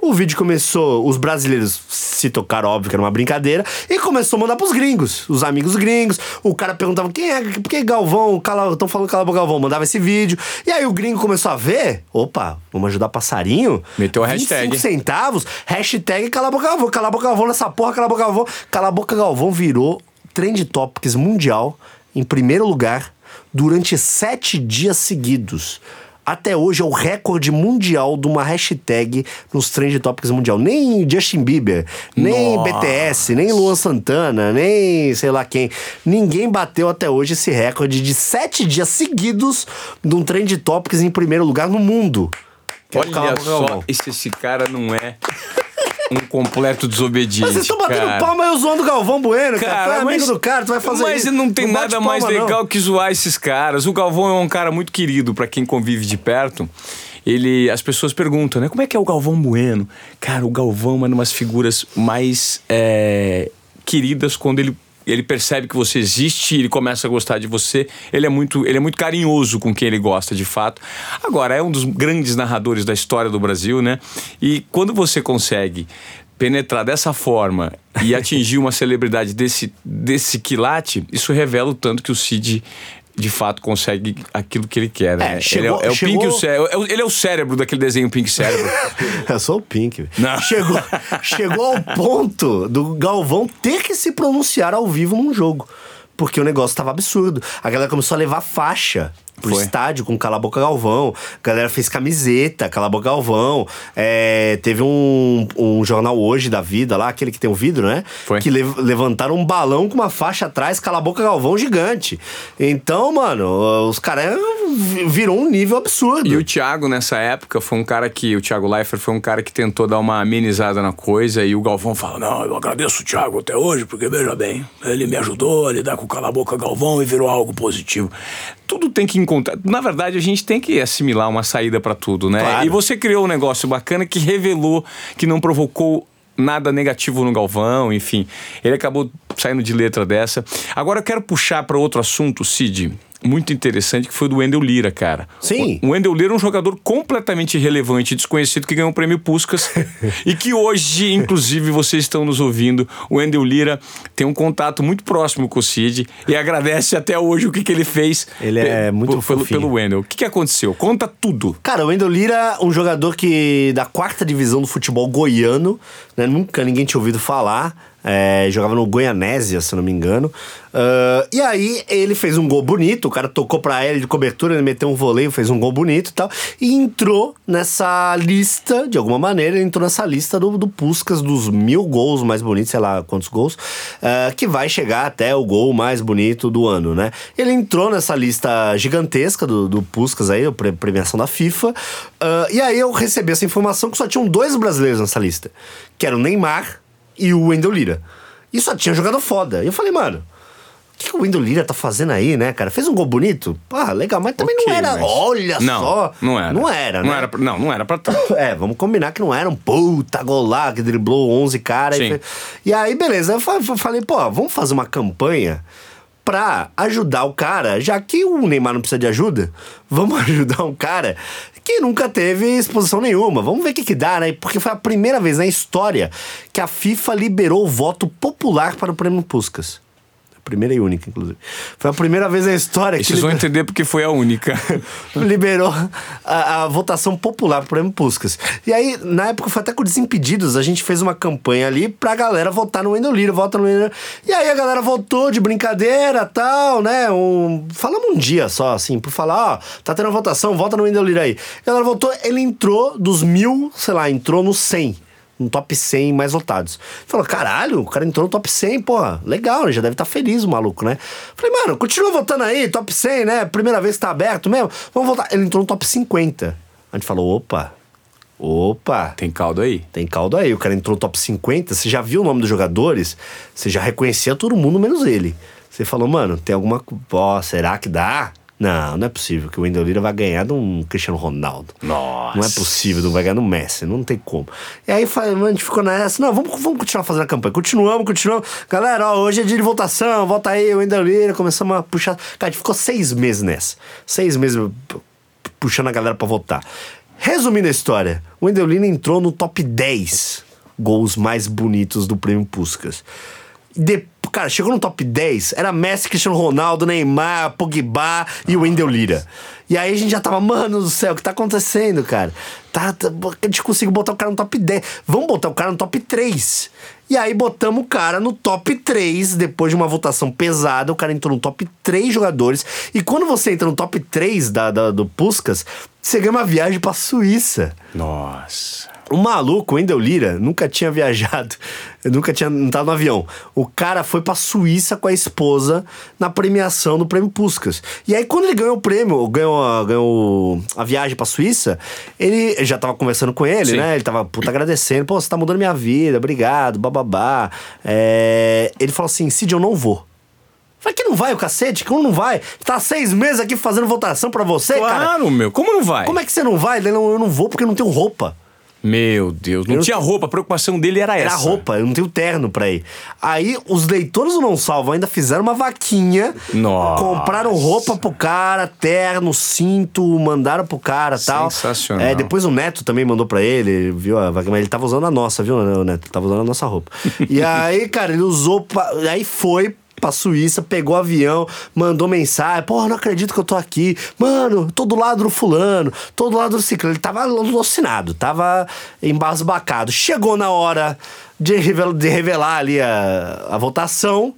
O vídeo começou, os brasileiros se tocaram, óbvio que era uma brincadeira, e começou a mandar pros gringos, os amigos gringos. O cara perguntava: quem é? Por que Galvão? Estão falando Cala a Boca Galvão. Mandava esse vídeo. E aí o gringo começou a ver: opa, vamos ajudar passarinho? Meteu a 25 hashtag. centavos, hashtag Cala a Boca Galvão, Cala a Boca Galvão nessa porra, Cala a Boca Galvão. Cala a Boca Galvão virou Trend Topics mundial em primeiro lugar durante sete dias seguidos. Até hoje é o recorde mundial de uma hashtag nos Trend Topics mundial. Nem Justin Bieber, nem Nossa. BTS, nem Luan Santana, nem sei lá quem. Ninguém bateu até hoje esse recorde de sete dias seguidos de um Trend Topics em primeiro lugar no mundo. Olha só, esse cara não é um completo desobediente. Mas vocês estão batendo cara. palma e zoando o Galvão Bueno, cara. Cara, Tu é amigo mas, do cara, tu vai fazer mas isso. não tem bate nada mais palma, não. legal que zoar esses caras. O Galvão é um cara muito querido pra quem convive de perto. Ele, as pessoas perguntam, né? Como é que é o Galvão Bueno? Cara, o Galvão é uma das figuras mais é, queridas quando ele ele percebe que você existe, ele começa a gostar de você. Ele é muito, ele é muito carinhoso com quem ele gosta, de fato. Agora, é um dos grandes narradores da história do Brasil, né? E quando você consegue penetrar dessa forma e atingir uma celebridade desse, desse quilate, isso revela o tanto que o Cid de fato consegue aquilo que ele quer, né? É, chegou- ele é, é o chegou- Pink, o cé- é o- ele é o cérebro daquele desenho Pink Cérebro. É só o Pink. Não. Chegou, chegou ao ponto do Galvão ter que se pronunciar ao vivo num jogo. Porque o negócio tava absurdo. A galera começou a levar faixa pro Foi. estádio com Cala Boca Galvão. A galera fez camiseta, Cala Boca Galvão. É, teve um, um jornal hoje da vida lá, aquele que tem o vidro, né? Foi. Que lev- levantaram um balão com uma faixa atrás, Cala a Boca Galvão gigante. Então, mano, os caras vi- virou um nível absurdo. E o Thiago, nessa época, foi um cara que. O Thiago Leifert foi um cara que tentou dar uma amenizada na coisa. E o Galvão fala: Não, eu agradeço o Thiago até hoje, porque veja bem, ele me ajudou a lidar com o Cala-Boca Galvão e virou algo positivo. Tudo tem que encontrar. Na verdade, a gente tem que assimilar uma saída pra tudo, né? Claro. E você criou um negócio bacana que revelou que não provocou nada negativo no Galvão, enfim. Ele acabou saindo de letra dessa. Agora eu quero puxar para outro assunto, Cid, muito interessante, que foi do Wendel Lira, cara. Sim. O Wendel Lira é um jogador completamente irrelevante e desconhecido que ganhou o prêmio Puskas e que hoje, inclusive, vocês estão nos ouvindo. O Wendel Lira tem um contato muito próximo com o Cid e agradece até hoje o que, que ele fez Ele é muito pelo, pelo Wendel. O que, que aconteceu? Conta tudo. Cara, o Wendel Lira, um jogador que da quarta divisão do futebol goiano, né? Nunca ninguém tinha ouvido falar. É, jogava no Goianésia, se não me engano. Ah, e aí ele fez um gol bonito, o cara tocou pra ele de cobertura, ele meteu um voleio, fez um gol bonito e tal. E entrou nessa lista, de alguma maneira, ele entrou nessa lista do, do Puskas dos mil gols mais bonitos, sei lá quantos gols, ah, que vai chegar até o gol mais bonito do ano, né? Ele entrou nessa lista gigantesca do, do Puskas aí, a pre- premiação da FIFA. ah, e aí eu recebi essa informação que só tinham dois brasileiros nessa lista, que era o Neymar e o Wendel Lira. E só tinha jogador foda. E eu falei, mano, o que, que o Wendel Lira tá fazendo aí, né, cara? Fez um gol bonito? Pá, legal, mas também Ok, não era. mas- Olha não, só. Não era. Não era, né? Não era, não, não era pra tanto. É, vamos combinar que não era um puta gol lá que driblou 11 caras. E, e aí, beleza. Eu fa- fa- falei, pô, vamos fazer uma campanha pra ajudar o cara, já que o Neymar não precisa de ajuda, vamos ajudar um cara que nunca teve exposição nenhuma. Vamos ver o que, que dá, né? Porque foi a primeira vez na história que a FIFA liberou o voto popular para o prêmio Puskas. Primeira e única, inclusive. Foi a primeira vez na história que vocês vão liber- entender porque foi a única. liberou a, a votação popular pro Prêmio Puskas. E aí, na época, foi até com Desimpedidos, a gente fez uma campanha ali pra galera votar no Wendel Lira, vota no Wendel. E aí a galera votou de brincadeira tal, né? Um, falamos um dia só, assim, por falar, ó, tá tendo a votação, vota no Wendel Lira aí. A galera votou, ele entrou dos mil, sei lá, entrou no 100 no top 100 mais votados. Falou, caralho, o cara entrou no top 100, porra, legal, né? já deve estar feliz o maluco, né? Falei, mano, continua votando aí, top 100, né? Primeira vez que tá aberto mesmo, vamos votar. Ele entrou no top 50. A gente falou, opa, opa, Tem caldo aí? tem caldo aí. O cara entrou no top 50, você já viu o nome dos jogadores, você já reconhecia todo mundo menos ele. Você falou, mano, tem alguma. Ó, será que dá? Não, não é possível que o Wendel Lira vai ganhar de um Cristiano Ronaldo. Nossa. Não é possível, não vai ganhar no Messi, não tem como. E aí a gente ficou nessa, não, vamos, vamos continuar fazendo a campanha. Continuamos, continuamos. Galera, ó, hoje é dia de votação, vota aí, o Wendel Lira, começamos a puxar. Cara, a gente ficou seis meses nessa. Seis meses puxando a galera pra votar. Resumindo a história, o Wendel Lira entrou no top 10 gols mais bonitos do Prêmio Puskas. De, Cara, chegou no top 10, era Messi, Cristiano Ronaldo, Neymar, Pogba e o Wendel Lira. E aí a gente já tava, mano do céu, o que tá acontecendo, cara? Tá, tá, a gente conseguiu botar o cara no top 10. Vamos botar o cara no top 3. E aí botamos o cara no top 3, depois de uma votação pesada, o cara entrou no top 3 jogadores. E quando você entra no top 3 da, da do Puskas, você ganha uma viagem pra Suíça. Nossa. O maluco, o Wendel Lira, nunca tinha viajado, nunca tinha entrado no avião. O cara foi pra Suíça com a esposa na premiação do prêmio Puskas. E aí, quando ele ganhou o prêmio, ganhou a, ganhou a viagem pra Suíça, ele já tava conversando com ele, Sim. né? Ele tava puta agradecendo, pô, você tá mudando minha vida, obrigado, bababá. É... Ele falou assim: Cid, eu não vou. Falei que não vai o cacete, que não vai. Tá seis meses aqui fazendo votação pra você, cara. Claro, meu. Como não vai? Como é que você não vai? Ele, não, eu não vou porque eu não tenho roupa. Meu Deus. Não Eu- tinha roupa. A preocupação dele era, Era essa. roupa, eu não tenho terno pra ir. Aí os leitores do Não Salvo ainda fizeram uma vaquinha. Nossa. Compraram roupa pro cara, terno, cinto, mandaram pro cara e tal. Sensacional. É, depois o Neto também mandou pra ele, viu? A vaquinha, mas ele tava usando a nossa, viu, o Neto? Tava usando a nossa roupa. e aí, cara, ele usou. Pra, aí foi. Pra Suíça, pegou avião, mandou mensagem. Porra, não acredito que eu tô aqui. Mano, tô do lado do fulano, tô do lado do ciclano. Ele tava alucinado, tava embasbacado. Chegou na hora de revelar, de revelar ali a, a votação.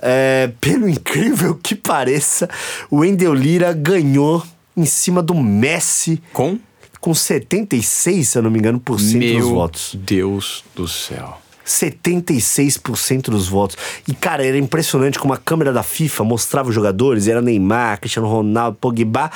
É, pelo incrível que pareça, o Wendel Lira ganhou em cima do Messi Com? com 76, se eu não me engano, por cento dos Meu votos. Deus do céu. 76% dos votos. E, cara, era impressionante como a câmera da FIFA mostrava os jogadores, era Neymar, Cristiano Ronaldo, Pogba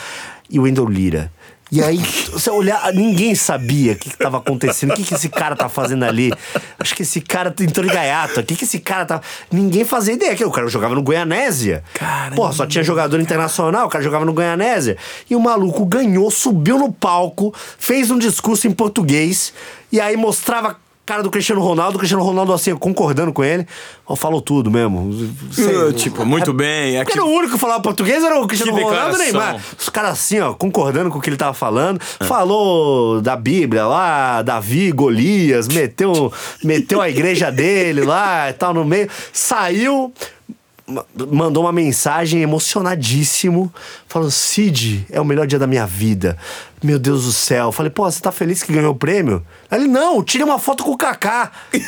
e o Wendel Lira. E aí, você olhar, ninguém sabia o que estava acontecendo, o que, que esse cara tá fazendo ali. Acho que esse cara entrou em gaiato, o que, que esse cara tá. Ninguém fazia ideia, que o cara jogava no Goianésia. Caramba. Pô, só tinha jogador internacional, o cara jogava no Goianésia. E o maluco ganhou, subiu no palco, fez um discurso em português, e aí mostrava cara do Cristiano Ronaldo, o Cristiano Ronaldo assim, concordando com ele. Falou tudo mesmo. Sei- tipo, muito bem. porque Aqui... era o único que falava português, era o Cristiano Que Ronaldo e. Neymar. Os caras assim, ó, concordando com o que ele tava falando. É. Falou da Bíblia lá, Davi, Golias, meteu, meteu a igreja dele lá e tal no meio. Saiu, mandou uma mensagem emocionadíssimo, falando: Cid, é o melhor dia da minha vida. Meu Deus do céu. Falei, pô, você tá feliz que ganhou o prêmio? Ele, não, tire uma foto com o Kaká.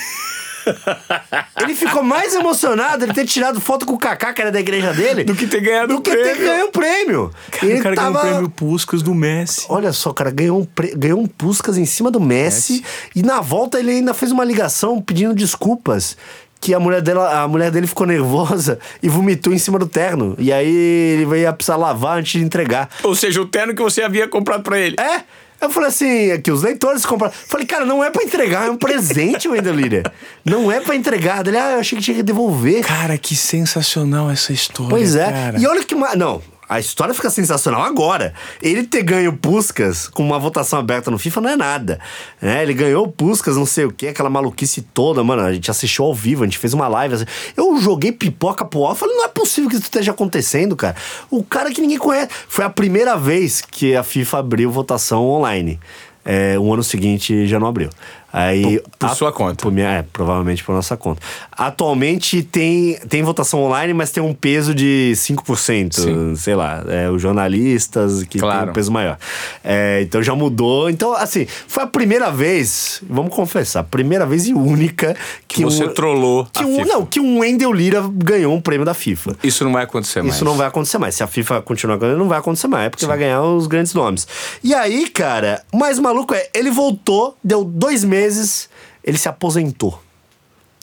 Ele ficou mais emocionado ele ter tirado foto com o Kaká, que era da igreja dele, Do que ter ganhado do o que ter prêmio. ganho o prêmio. Cara, ele o cara tava... ganhou o prêmio Puskas do Messi. Olha só, cara, ganhou um, pre- ganhou um Puskas em cima do Messi, e na volta ele ainda fez uma ligação pedindo desculpas. Que a mulher, dela, a mulher dele ficou nervosa e vomitou em cima do terno. E aí ele ia precisar lavar antes de entregar. Ou seja, o terno que você havia comprado pra ele. É? Eu falei assim, que os leitores compraram. Falei, cara, não é pra entregar, é um presente, Wendel. Não é pra entregar. Ele, ah, eu achei que tinha que devolver. Cara, que sensacional essa história. Pois é. Cara. E olha que. Não, a história fica sensacional agora. Ele ter ganho Puskas com uma votação aberta no FIFA não é nada. né? ele ganhou Puskas, não sei o que, aquela maluquice toda, mano. A gente assistiu ao vivo, a gente fez uma live. assim. Eu joguei pipoca pro alto. Falei, não é possível que isso esteja acontecendo, cara. O cara que ninguém conhece. Foi a primeira vez que a FIFA abriu votação online. É, o ano seguinte já não abriu. Aí, Por- por a- sua conta. por minha- é, provavelmente por nossa conta. Atualmente tem, tem votação online, mas tem um peso de 5%, Sim. sei lá, é, os jornalistas que Claro. tem um peso maior. É, então já mudou. Então, assim, foi a primeira vez, vamos confessar, primeira vez e única que, você um, trollou que a um. Não, que um Wendel Lira ganhou um prêmio da FIFA. Isso não vai acontecer mais. Isso não vai acontecer mais. Se a FIFA continuar ganhando, não vai acontecer mais, porque vai ganhar os grandes nomes. E aí, cara, o mais maluco é, ele voltou, deu dois meses, ele se aposentou.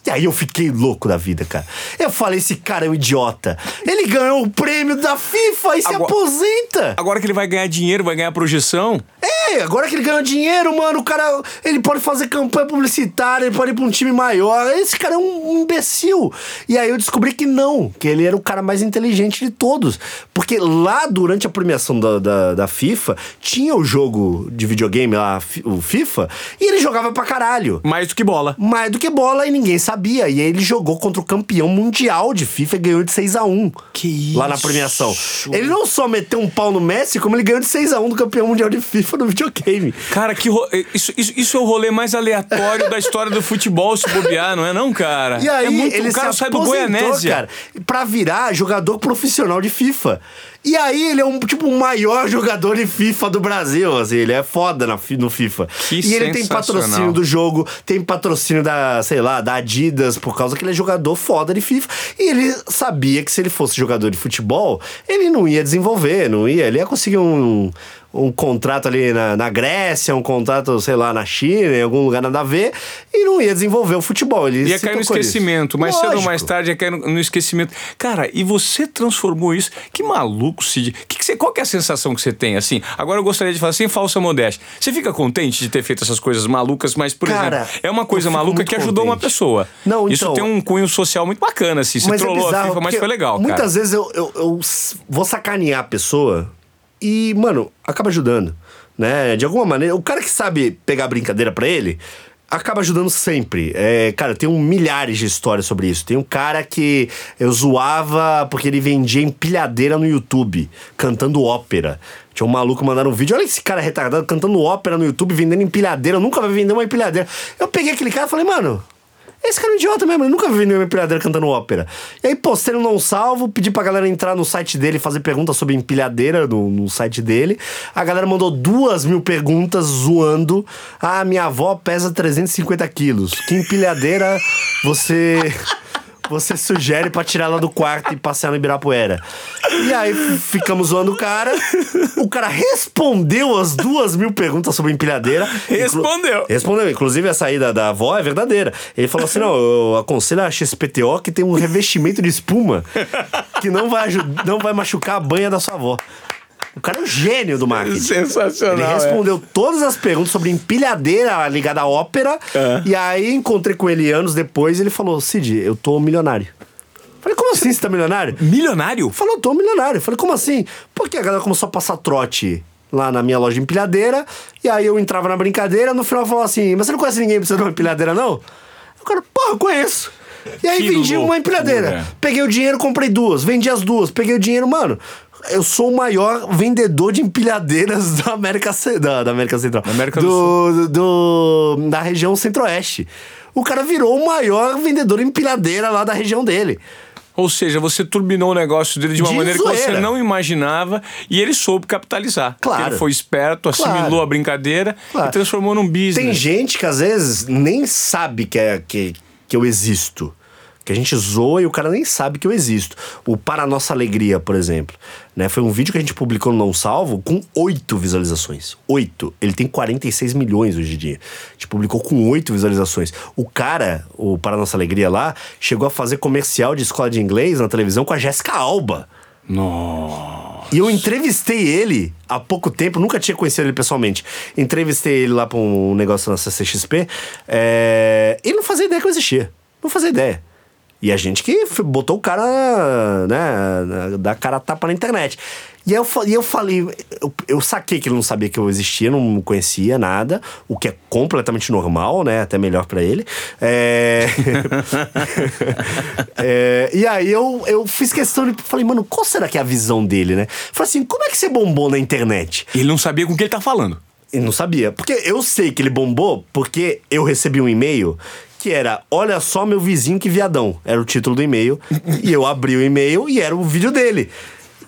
E aí eu fiquei louco da vida, cara. Eu falei, esse cara é um idiota. Ele ganhou o prêmio da FIFA e se Agora- aposenta. Agora que ele vai ganhar dinheiro, vai ganhar projeção. É, agora que ele ganhou dinheiro, mano, o cara, ele pode fazer campanha publicitária, ele pode ir pra um time maior. Esse cara é um imbecil. E aí eu descobri que não, que ele era o cara mais inteligente de todos. Porque lá durante a premiação da, da, da FIFA, tinha o jogo de videogame lá, o FIFA, e ele jogava pra caralho. Mais do que bola. Mais do que bola e ninguém sabia. Sabia. E aí ele jogou contra o campeão mundial de FIFA e ganhou de 6 a 1 Que Lá na isso? premiação. Ele não só meteu um pau no Messi, como ele ganhou de 6 a 1 do campeão mundial de FIFA no videogame. Cara, que ro- isso, isso, isso é o rolê mais aleatório da história do futebol, se bobear, não é não, cara? E aí, é muito, ele o cara se sai do Goianésia. cara, pra virar jogador profissional de FIFA. E aí ele é um tipo o maior jogador de FIFA do Brasil, assim, ele é foda na, no FIFA. Que e ele tem patrocínio do jogo, tem patrocínio da, sei lá, da Adidas, por causa que ele é jogador foda de FIFA. E ele sabia que se ele fosse jogador de futebol, ele não ia desenvolver, não ia, ele ia conseguir um um contrato ali na, na Grécia, um contrato, sei lá, na China, em algum lugar nada a ver, e não ia desenvolver o futebol. Ele Ia cair no esquecimento, mais cedo ou Lógico. mais tarde ia cair no, no esquecimento. Cara, e você transformou isso? Que maluco, Cid. Que que você, qual que é a sensação que você tem? Assim, agora eu gostaria de falar sem falsa modéstia. Você fica contente de ter feito essas coisas malucas, mas, por Cara, exemplo, é uma coisa maluca que ajudou uma contente. pessoa. Não, Isso então- tem um cunho social muito bacana, assim. Você Mas é trollou a bizarro, FIFA, mas foi legal, cara. Muitas vezes eu, eu, eu vou sacanear a pessoa e, mano, acaba ajudando. Né? De alguma maneira, o cara que sabe pegar brincadeira pra ele. Acaba ajudando sempre. É, cara, tem um milhares de histórias sobre isso. Tem um cara que eu zoava porque ele vendia empilhadeira no YouTube, cantando ópera. Tinha um maluco mandando um vídeo. Olha esse cara retardado cantando ópera no YouTube, vendendo empilhadeira. Eu nunca vai vender uma empilhadeira. Eu peguei aquele cara e falei, mano, esse cara é um idiota mesmo, ele nunca viu nenhuma empilhadeira cantando ópera. E aí postei no não salvo, pedi pra galera entrar no site dele e fazer perguntas sobre empilhadeira no, no site dele. A galera mandou duas mil perguntas zoando. Ah, minha avó pesa 350 quilos. Que empilhadeira você. Você sugere pra tirar ela do quarto e passear no Ibirapuera. E aí ficamos zoando o cara. O cara respondeu as duas mil perguntas sobre empilhadeira. Inclu- Respondeu. Respondeu. Inclusive, a saída da avó é verdadeira. Ele falou assim: não, eu aconselho a XPTO que tem um revestimento de espuma que não vai, não vai machucar a banha da sua avó. O cara é um gênio do marketing. Sensacional. Ele é. respondeu todas as perguntas sobre empilhadeira ligada à ópera. É. E aí encontrei com ele anos depois e ele falou: Cid, eu tô milionário. Falei, como assim você tá milionário? Milionário? Falou, tô milionário. Falei, como assim? Porque a galera começou a passar trote lá na minha loja de empilhadeira. E aí eu entrava na brincadeira, no final falou assim: Mas você não conhece ninguém precisando de uma empilhadeira, não? O cara, porra, eu conheço. E aí Que vendi uma empilhadeira. Peguei o dinheiro, comprei duas. Vendi as duas. Peguei o dinheiro, mano. Eu sou o maior vendedor de empilhadeiras da América, da, da América Central. Da América do do, do- da região centro-oeste. O cara virou o maior vendedor de empilhadeira lá da região dele. Ou seja, você turbinou o negócio dele de uma De maneira que você zoeira. não imaginava e ele soube capitalizar. Claro. Ele foi esperto, assimilou Claro. a brincadeira Claro. e transformou num business. Tem gente que às vezes nem sabe que, é, que, que eu existo. Que a gente zoa e o cara nem sabe que eu existo. O Para Nossa Alegria, por exemplo. Né? Foi um vídeo que a gente publicou no Não Salvo com oito visualizações. Oito. Ele tem 46 milhões hoje em dia. A gente publicou com oito visualizações. O cara, o Para Nossa Alegria lá, chegou a fazer comercial de escola de inglês na televisão com a Jéssica Alba. Nossa. E eu entrevistei ele há pouco tempo, nunca tinha conhecido ele pessoalmente. Entrevistei ele lá pra um negócio na CCXP. É... Ele não fazia ideia que eu existia. Não fazia ideia. E a gente que botou o cara, né, da cara a tapa na internet. E eu, e eu falei, eu, eu saquei que ele não sabia que eu existia, não conhecia nada, o que é completamente normal, né? Até melhor pra ele. É... É, E aí eu, eu fiz questão de. Falei, mano, qual será que é a visão dele, né? Falei assim, como é que você bombou na internet? Ele não sabia com o que ele tá falando. Ele não sabia. Porque eu sei que ele bombou porque eu recebi um e-mail que era Olha só meu vizinho que viadão. Era o título do e-mail. e eu abri o e-mail e era o vídeo dele.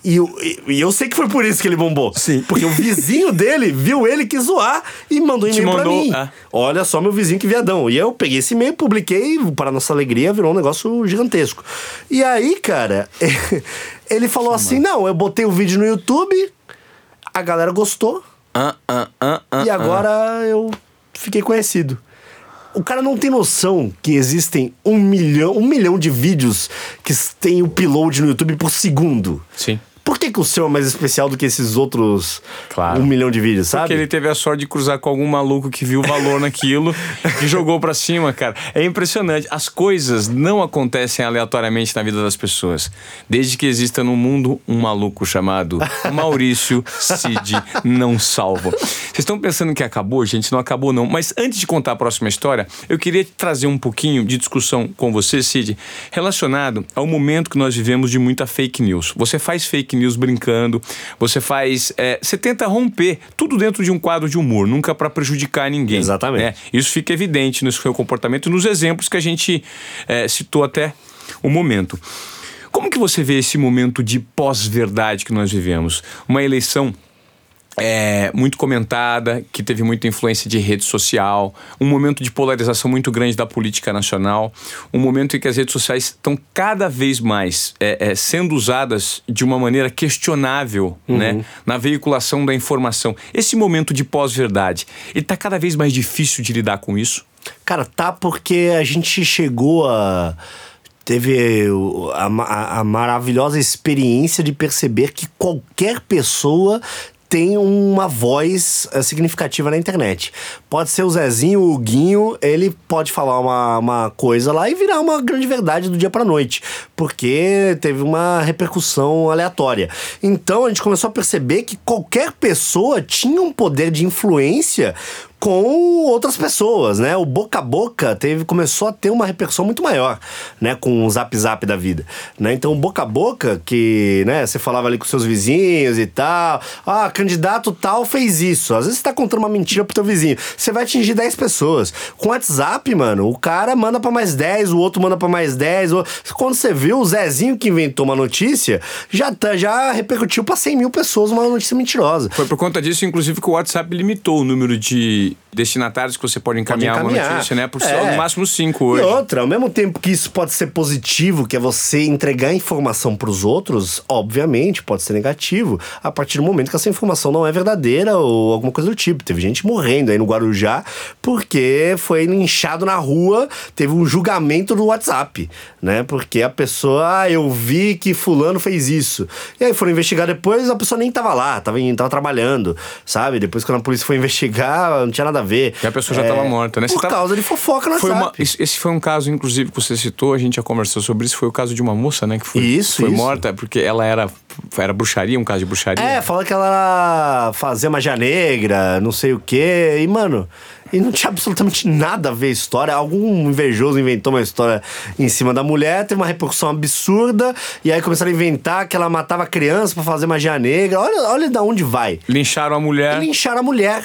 E eu, e- eu sei que foi por isso que ele bombou. Sim. Porque o vizinho dele viu ele que zoar e mandou Te e-mail pra mim. é. Olha só meu vizinho que viadão. E eu peguei esse e-mail, publiquei, para nossa alegria, virou um negócio gigantesco. E aí, cara, ele falou assim: não, eu botei o vídeo no YouTube, a galera gostou. Ah, ah, ah, E agora eu fiquei conhecido. O cara não tem noção que existem um milhão, um milhão de vídeos que tem upload no YouTube por segundo. Sim. Por que, que o seu é mais especial do que esses outros Claro. um milhão de vídeos, sabe? Porque ele teve a sorte de cruzar com algum maluco que viu valor naquilo e jogou pra cima, cara. É impressionante. As coisas não acontecem aleatoriamente na vida das pessoas. Desde que exista no mundo um maluco chamado Maurício Cid Não Salvo. Vocês estão pensando que acabou? Gente, não acabou não. Mas antes de contar a próxima história, eu queria trazer um pouquinho de discussão com você, Cid, relacionado ao momento que nós vivemos de muita fake news. Você faz fake news brincando, você faz. é, você tenta romper tudo dentro de um quadro de humor, nunca para prejudicar ninguém. Exatamente. né? Isso fica evidente no seu comportamento e nos exemplos que a gente é, citou até o momento. Como que você vê esse momento de pós-verdade que nós vivemos? Uma eleição é, muito comentada, que teve muita influência de rede social, um momento de polarização muito grande da política nacional, um momento em que as redes sociais estão cada vez mais é, é, sendo usadas de uma maneira questionável né, na veiculação da informação. Esse momento de pós-verdade, ele está cada vez mais difícil de lidar com isso? Cara, tá porque a gente chegou a. Teve a, ma- a maravilhosa experiência de perceber que qualquer pessoa tem uma voz eh, significativa na internet. Pode ser o Zezinho, o Guinho, ele pode falar uma, uma coisa lá e virar uma grande verdade do dia pra noite, porque teve uma repercussão aleatória. Então a gente começou a perceber que qualquer pessoa tinha um poder de influência com outras pessoas, né? O boca a boca teve, começou a ter uma repercussão muito maior, né? Com o zap zap da vida, né? Então, boca a boca, que, né? Você falava ali com seus vizinhos e tal. Ah, candidato tal fez isso. Às vezes você tá contando uma mentira pro teu vizinho. Você vai atingir 10 pessoas. Com o WhatsApp, mano, o cara manda pra mais 10, o outro manda pra mais 10. o- Quando você viu o Zezinho que inventou uma notícia, já, tá, já repercutiu pra 100 mil pessoas uma notícia mentirosa. Foi por conta disso, inclusive, que o WhatsApp limitou o número de destinatários que você pode encaminhar, encaminhar. uma notícia, né? Por É. no máximo cinco E hoje. outra, ao mesmo tempo que isso pode ser positivo, que é você entregar informação para os outros, obviamente pode ser negativo a partir do momento que essa informação não é verdadeira ou alguma coisa do tipo. Teve gente morrendo aí no Guarujá porque foi linchado na rua, teve um julgamento do WhatsApp, né? Porque a pessoa, ah, eu vi que fulano fez isso. E aí foram investigar depois, a pessoa nem tava lá, tava, tava trabalhando, sabe? Depois quando a polícia foi investigar, não tinha nada a ver. E a pessoa já tava morta, né? Você Por tava- causa de fofoca no Foi uma, WhatsApp. esse esse foi um caso, inclusive, que você citou, a gente já conversou sobre isso. Foi o caso de uma moça, né? Que foi, Isso, foi isso. morta porque ela era, era bruxaria, um caso de bruxaria. É, fala que ela fazia magia negra, não sei o quê. E, mano, e não tinha absolutamente nada a ver a história. Algum invejoso inventou uma história em cima da mulher, teve uma repercussão absurda. E aí começaram a inventar que ela matava criança pra fazer magia negra. Olha, olha da onde vai. Lincharam a mulher. E lincharam a mulher.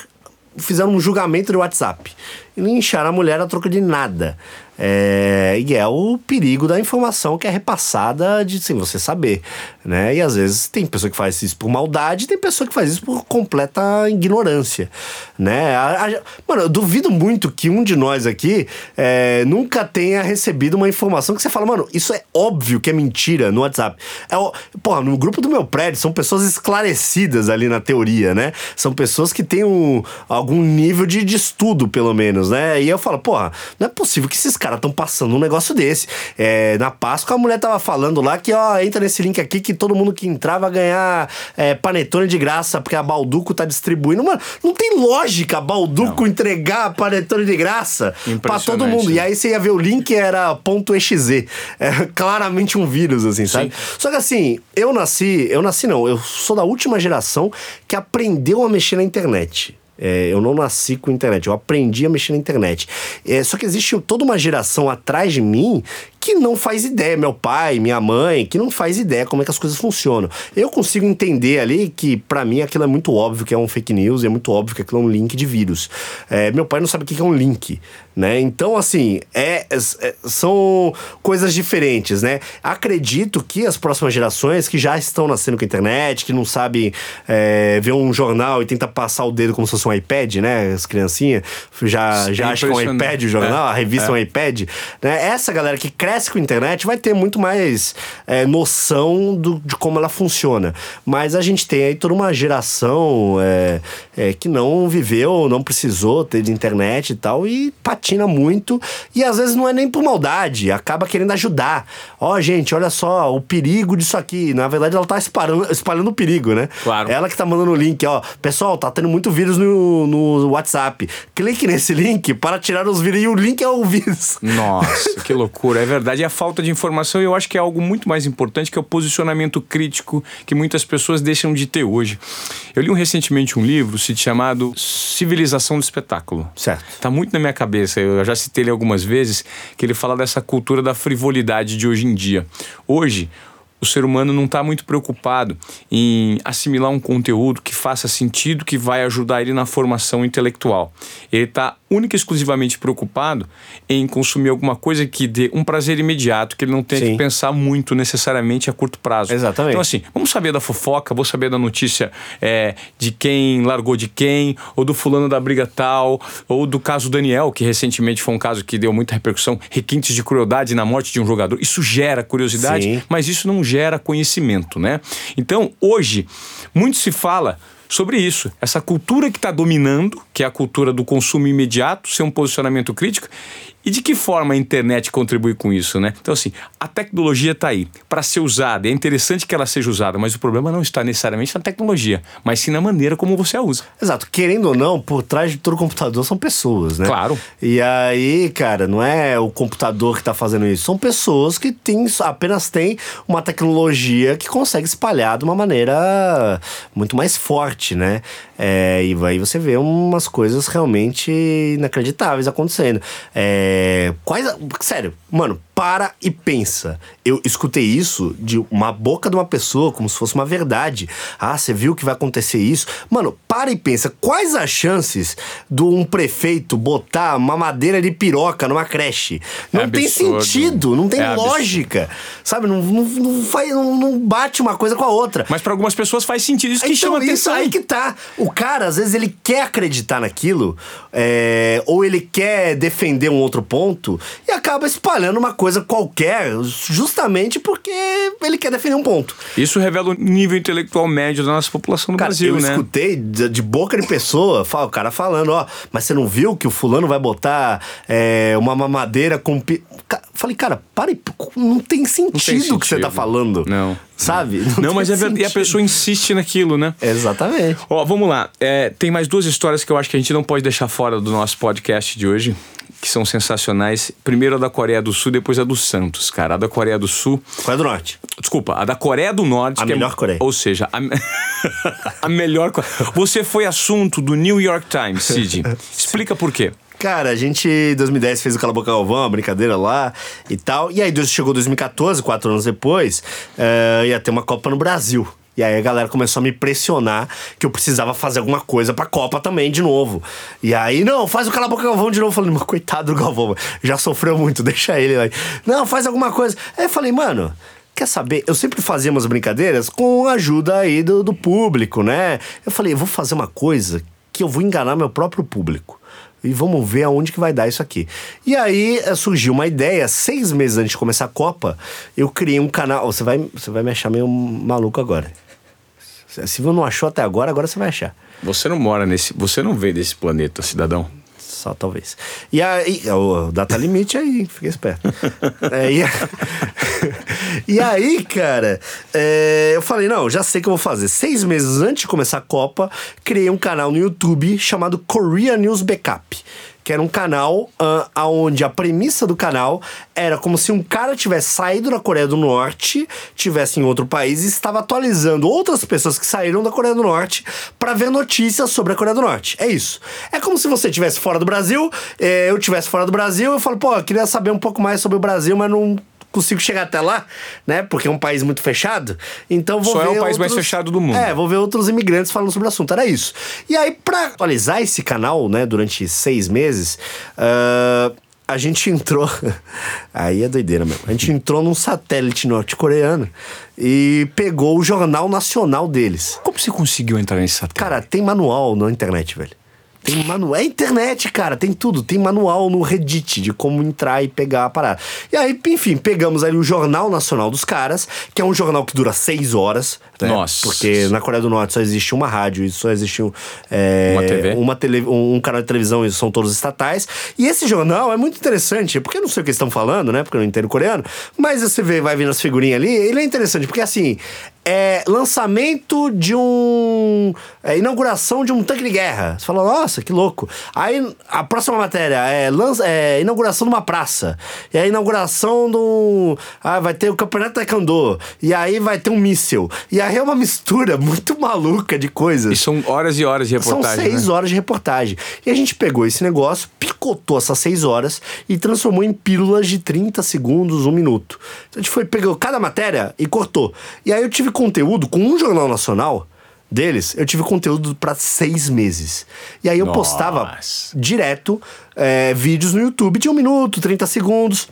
Fizeram um julgamento do WhatsApp. E lincharam a mulher a troco de nada. É, e é o perigo da informação que é repassada de sem você saber. Né? E às vezes tem pessoa que faz isso por maldade, tem pessoa que faz isso por completa ignorância. Né? A- a- mano, eu duvido muito que um de nós aqui é, nunca tenha recebido uma informação que você fala, mano, isso é óbvio que é mentira no WhatsApp. É, porra, no grupo do meu prédio são pessoas esclarecidas ali na teoria, né? São pessoas que têm um, algum nível de, de estudo, pelo menos, né? E eu falo, porra, não é possível que esses caras estão passando um negócio desse. É, na Páscoa a mulher tava falando lá que, ó, entra nesse link aqui que todo mundo que entrar vai ganhar é, panetone de graça, porque a Balduco tá distribuindo. Mano, não tem lógica a Balduco entregar panetone de graça pra todo mundo. né? E aí você ia ver o link era .exe. É claramente um vírus, assim, sabe? Só que assim, eu nasci, eu nasci não, eu sou da última geração que aprendeu a mexer na internet. É, eu não nasci com internet, eu aprendi a mexer na internet. É, só que existe toda uma geração atrás de mim que não faz ideia. Meu pai, minha mãe, que não faz ideia como é que as coisas funcionam. Eu consigo entender ali que, pra mim, aquilo é muito óbvio que é um fake news, é muito óbvio que aquilo é um link de vírus. É, meu pai não sabe o que é um link, né? Então, assim, é, é- são coisas diferentes, né? Acredito que as próximas gerações que já estão nascendo com a internet, que não sabem é, ver um jornal e tenta passar o dedo como se fosse um iPad, né? As criancinhas já, já É acham que é um iPad o jornal, É, a revista é um iPad. Né? Essa galera que cresce com a internet vai ter muito mais é, noção do, de como ela funciona. Mas a gente tem aí toda uma geração é, é, que não viveu, não precisou ter de internet e tal, e patina muito. E às vezes não é nem por maldade, acaba querendo ajudar. Ó, oh, gente, olha só o perigo disso aqui. Na verdade, ela tá espalhando, espalhando o perigo, né? Claro. Ela que tá mandando o link, ó. Pessoal, tá tendo muito vírus no, no WhatsApp. Clique nesse link para tirar os vírus. E o link é o vírus. Nossa, que loucura. É verdade. E a falta de informação, eu acho que é algo muito mais importante, que é o posicionamento crítico que muitas pessoas deixam de ter hoje. Eu li um, recentemente um livro chamado Civilização do Espetáculo. Certo. Tá muito na minha cabeça. Eu já citei ele algumas vezes, que ele fala dessa cultura da frivolidade de hoje em dia. Hoje, o ser humano não está muito preocupado em assimilar um conteúdo que faça sentido, que vai ajudar ele na formação intelectual. Ele está única e exclusivamente preocupado em consumir alguma coisa que dê um prazer imediato, que ele não tenha Sim. que pensar muito necessariamente a curto prazo. Exatamente. Então, assim, vamos saber da fofoca, vou saber da notícia é, de quem largou de quem, ou do fulano da briga tal, ou do caso Daniel, que recentemente foi um caso que deu muita repercussão, requintes de crueldade na morte de um jogador. Isso gera curiosidade, Sim. mas isso não gera conhecimento, né? Então, hoje, muito se fala sobre isso. Essa cultura que está dominando, que é a cultura do consumo imediato, ser um posicionamento crítico, e de que forma a internet contribui com isso, né? Então, assim, a tecnologia está aí para ser usada. É interessante que ela seja usada, mas o problema não está necessariamente na tecnologia, mas sim na maneira como você a usa. Exato. Querendo ou não, por trás de todo computador são pessoas, né? Claro. E aí, cara, não é o computador que está fazendo isso. São pessoas que têm, apenas têm uma tecnologia que consegue espalhar de uma maneira muito mais forte, né? É, e aí você vê umas coisas realmente inacreditáveis acontecendo. É, quais. Sério, mano, para e pensa. Eu escutei isso de uma boca de uma pessoa, como se fosse uma verdade. Ah, você viu que vai acontecer isso? Mano, para e pensa. Quais as chances de um prefeito botar uma madeira de piroca numa creche? Não é tem sentido, não tem é lógica. Absurdo. Sabe? Não, não, não, faz, não, não, bate uma coisa com a outra. Mas para algumas pessoas faz sentido. Isso que então, chama isso atenção. aí que tá. O cara, às vezes, ele quer acreditar naquilo, é, ou ele quer defender um outro ponto, e acaba espalhando uma coisa coisa qualquer, justamente porque ele quer defender um ponto. Isso revela o nível intelectual médio da nossa população no cara, Brasil, eu né? Eu escutei de, de, boca de pessoa, o cara falando, ó, mas você não viu que o fulano vai botar é, uma mamadeira com... Falei, cara, pare, não tem sentido o que você tá falando. Não. Sabe? Não, não mas é verdade. E a pessoa insiste naquilo, né? Exatamente. Ó, vamos lá. É, tem mais duas histórias que eu acho que a gente não pode deixar fora do nosso podcast de hoje que são sensacionais. Primeiro a da Coreia do Sul, depois a do Santos, cara. A da Coreia do Sul. Coreia do Norte. Desculpa, a da Coreia do Norte. A melhor é, Coreia. Ou seja, a, a melhor Você foi assunto do New York Times, Cid. Explica por quê. Cara, a gente em 2010 fez o Cala Boca Galvão, uma brincadeira lá e tal. E aí chegou 2014, quatro anos depois, uh, ia ter uma Copa no Brasil. E aí a galera começou a me pressionar que eu precisava fazer alguma coisa pra Copa também de novo. E aí, não, faz o Cala a Boca Galvão de novo. Eu falei, mas coitado do Galvão, já sofreu muito, deixa ele aí. Não, faz alguma coisa. Aí eu falei, mano, quer saber? Eu sempre fazia umas brincadeiras com a ajuda aí do, do público, né? Eu falei, eu vou fazer uma coisa que eu vou enganar meu próprio público e vamos ver aonde que vai dar isso aqui. E aí eh, surgiu uma ideia, seis meses antes de começar a Copa, eu criei um canal. Você vai, você vai me achar meio maluco agora. Se você não achou até agora, agora você vai achar. Você não mora nesse. Você não veio desse planeta, cidadão. Só talvez. E aí, o data limite aí, fica esperto. é, e, e, aí, cara, é, eu falei, não, já sei o que eu vou fazer. Seis meses antes de começar a Copa, criei um canal no YouTube chamado Korea News Backup que era um canal uh, onde a premissa do canal era como se um cara tivesse saído da Coreia do Norte, tivesse em outro país e estava atualizando outras pessoas que saíram da Coreia do Norte para ver notícias sobre a Coreia do Norte. É isso. É como se você estivesse fora do Brasil, eh, eu estivesse fora do Brasil, eu falo, pô, eu queria saber um pouco mais sobre o Brasil, mas não consigo chegar até lá, né? Porque é um país muito fechado. Então vou Só ver. é o país outros... mais fechado do mundo. É, vou ver outros imigrantes falando sobre o assunto. Era isso. E aí, pra atualizar esse canal, né, durante seis meses, uh, a gente entrou. Aí é doideira mesmo. A gente entrou num satélite norte-coreano e pegou o jornal nacional deles. Como você conseguiu entrar nesse satélite? Cara, tem manual na internet, velho. Tem manual. É internet, cara. Tem tudo. Tem manual no Reddit de como entrar e pegar a parada. E aí, enfim, pegamos ali o Jornal Nacional dos Caras, que é um jornal que dura seis horas. Né? Nossa. Porque na Coreia do Norte só existe uma rádio e só existe um, é, Uma TV? uma tele, um, um canal de televisão e são todos estatais. E esse jornal é muito interessante, porque eu não sei o que eles estão falando, né? Porque eu não entendo coreano. Mas você vê, vai vendo as figurinhas ali, ele é interessante, porque assim, é lançamento de um. é, inauguração de um tanque de guerra. Você fala, nossa, que louco. Aí a próxima matéria é, lança, é inauguração de uma praça. E a inauguração do. Ah, vai ter o campeonato taekwondo. E aí vai ter um míssil. E aí é uma mistura muito maluca de coisas. E são horas e horas de reportagem. São seis né? horas de reportagem. E a gente pegou esse negócio, picotou essas seis horas e transformou em pílulas de 30 segundos, um minuto. Então a gente foi, pegou cada matéria e cortou. E aí eu tive conteúdo com um jornal nacional deles, eu tive conteúdo para seis meses. E aí eu Nossa. postava direto é, vídeos no YouTube de um minuto, 30 segundos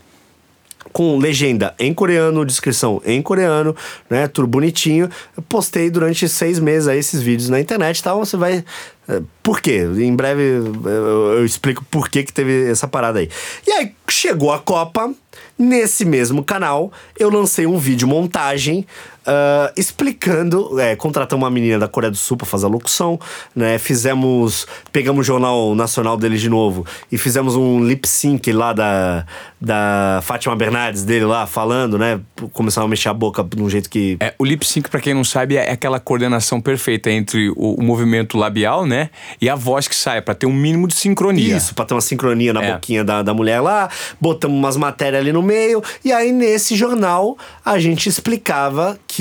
com legenda em coreano, descrição em coreano, né? Tudo bonitinho. Eu postei durante seis meses aí esses vídeos na internet e tal. Você vai. eh, Por quê? Em breve eu, eu explico por que, que teve essa parada aí. E aí chegou a Copa. Nesse mesmo canal, eu lancei um vídeo montagem ah, explicando. É, contratamos uma menina da Coreia do Sul pra fazer a locução, né? Fizemos. Pegamos o Jornal Nacional deles de novo e fizemos um lip sync lá da, da Fátima Bernardes dele lá falando, né? Começaram a mexer a boca de um jeito que. É, o lip sync, pra quem não sabe, é aquela coordenação perfeita entre o, o movimento labial, né? E a voz que sai, pra ter um mínimo de sincronia. Isso, pra ter uma sincronia na É. boquinha da, da mulher lá, botamos umas matérias ali no meio, e aí nesse jornal a gente explicava que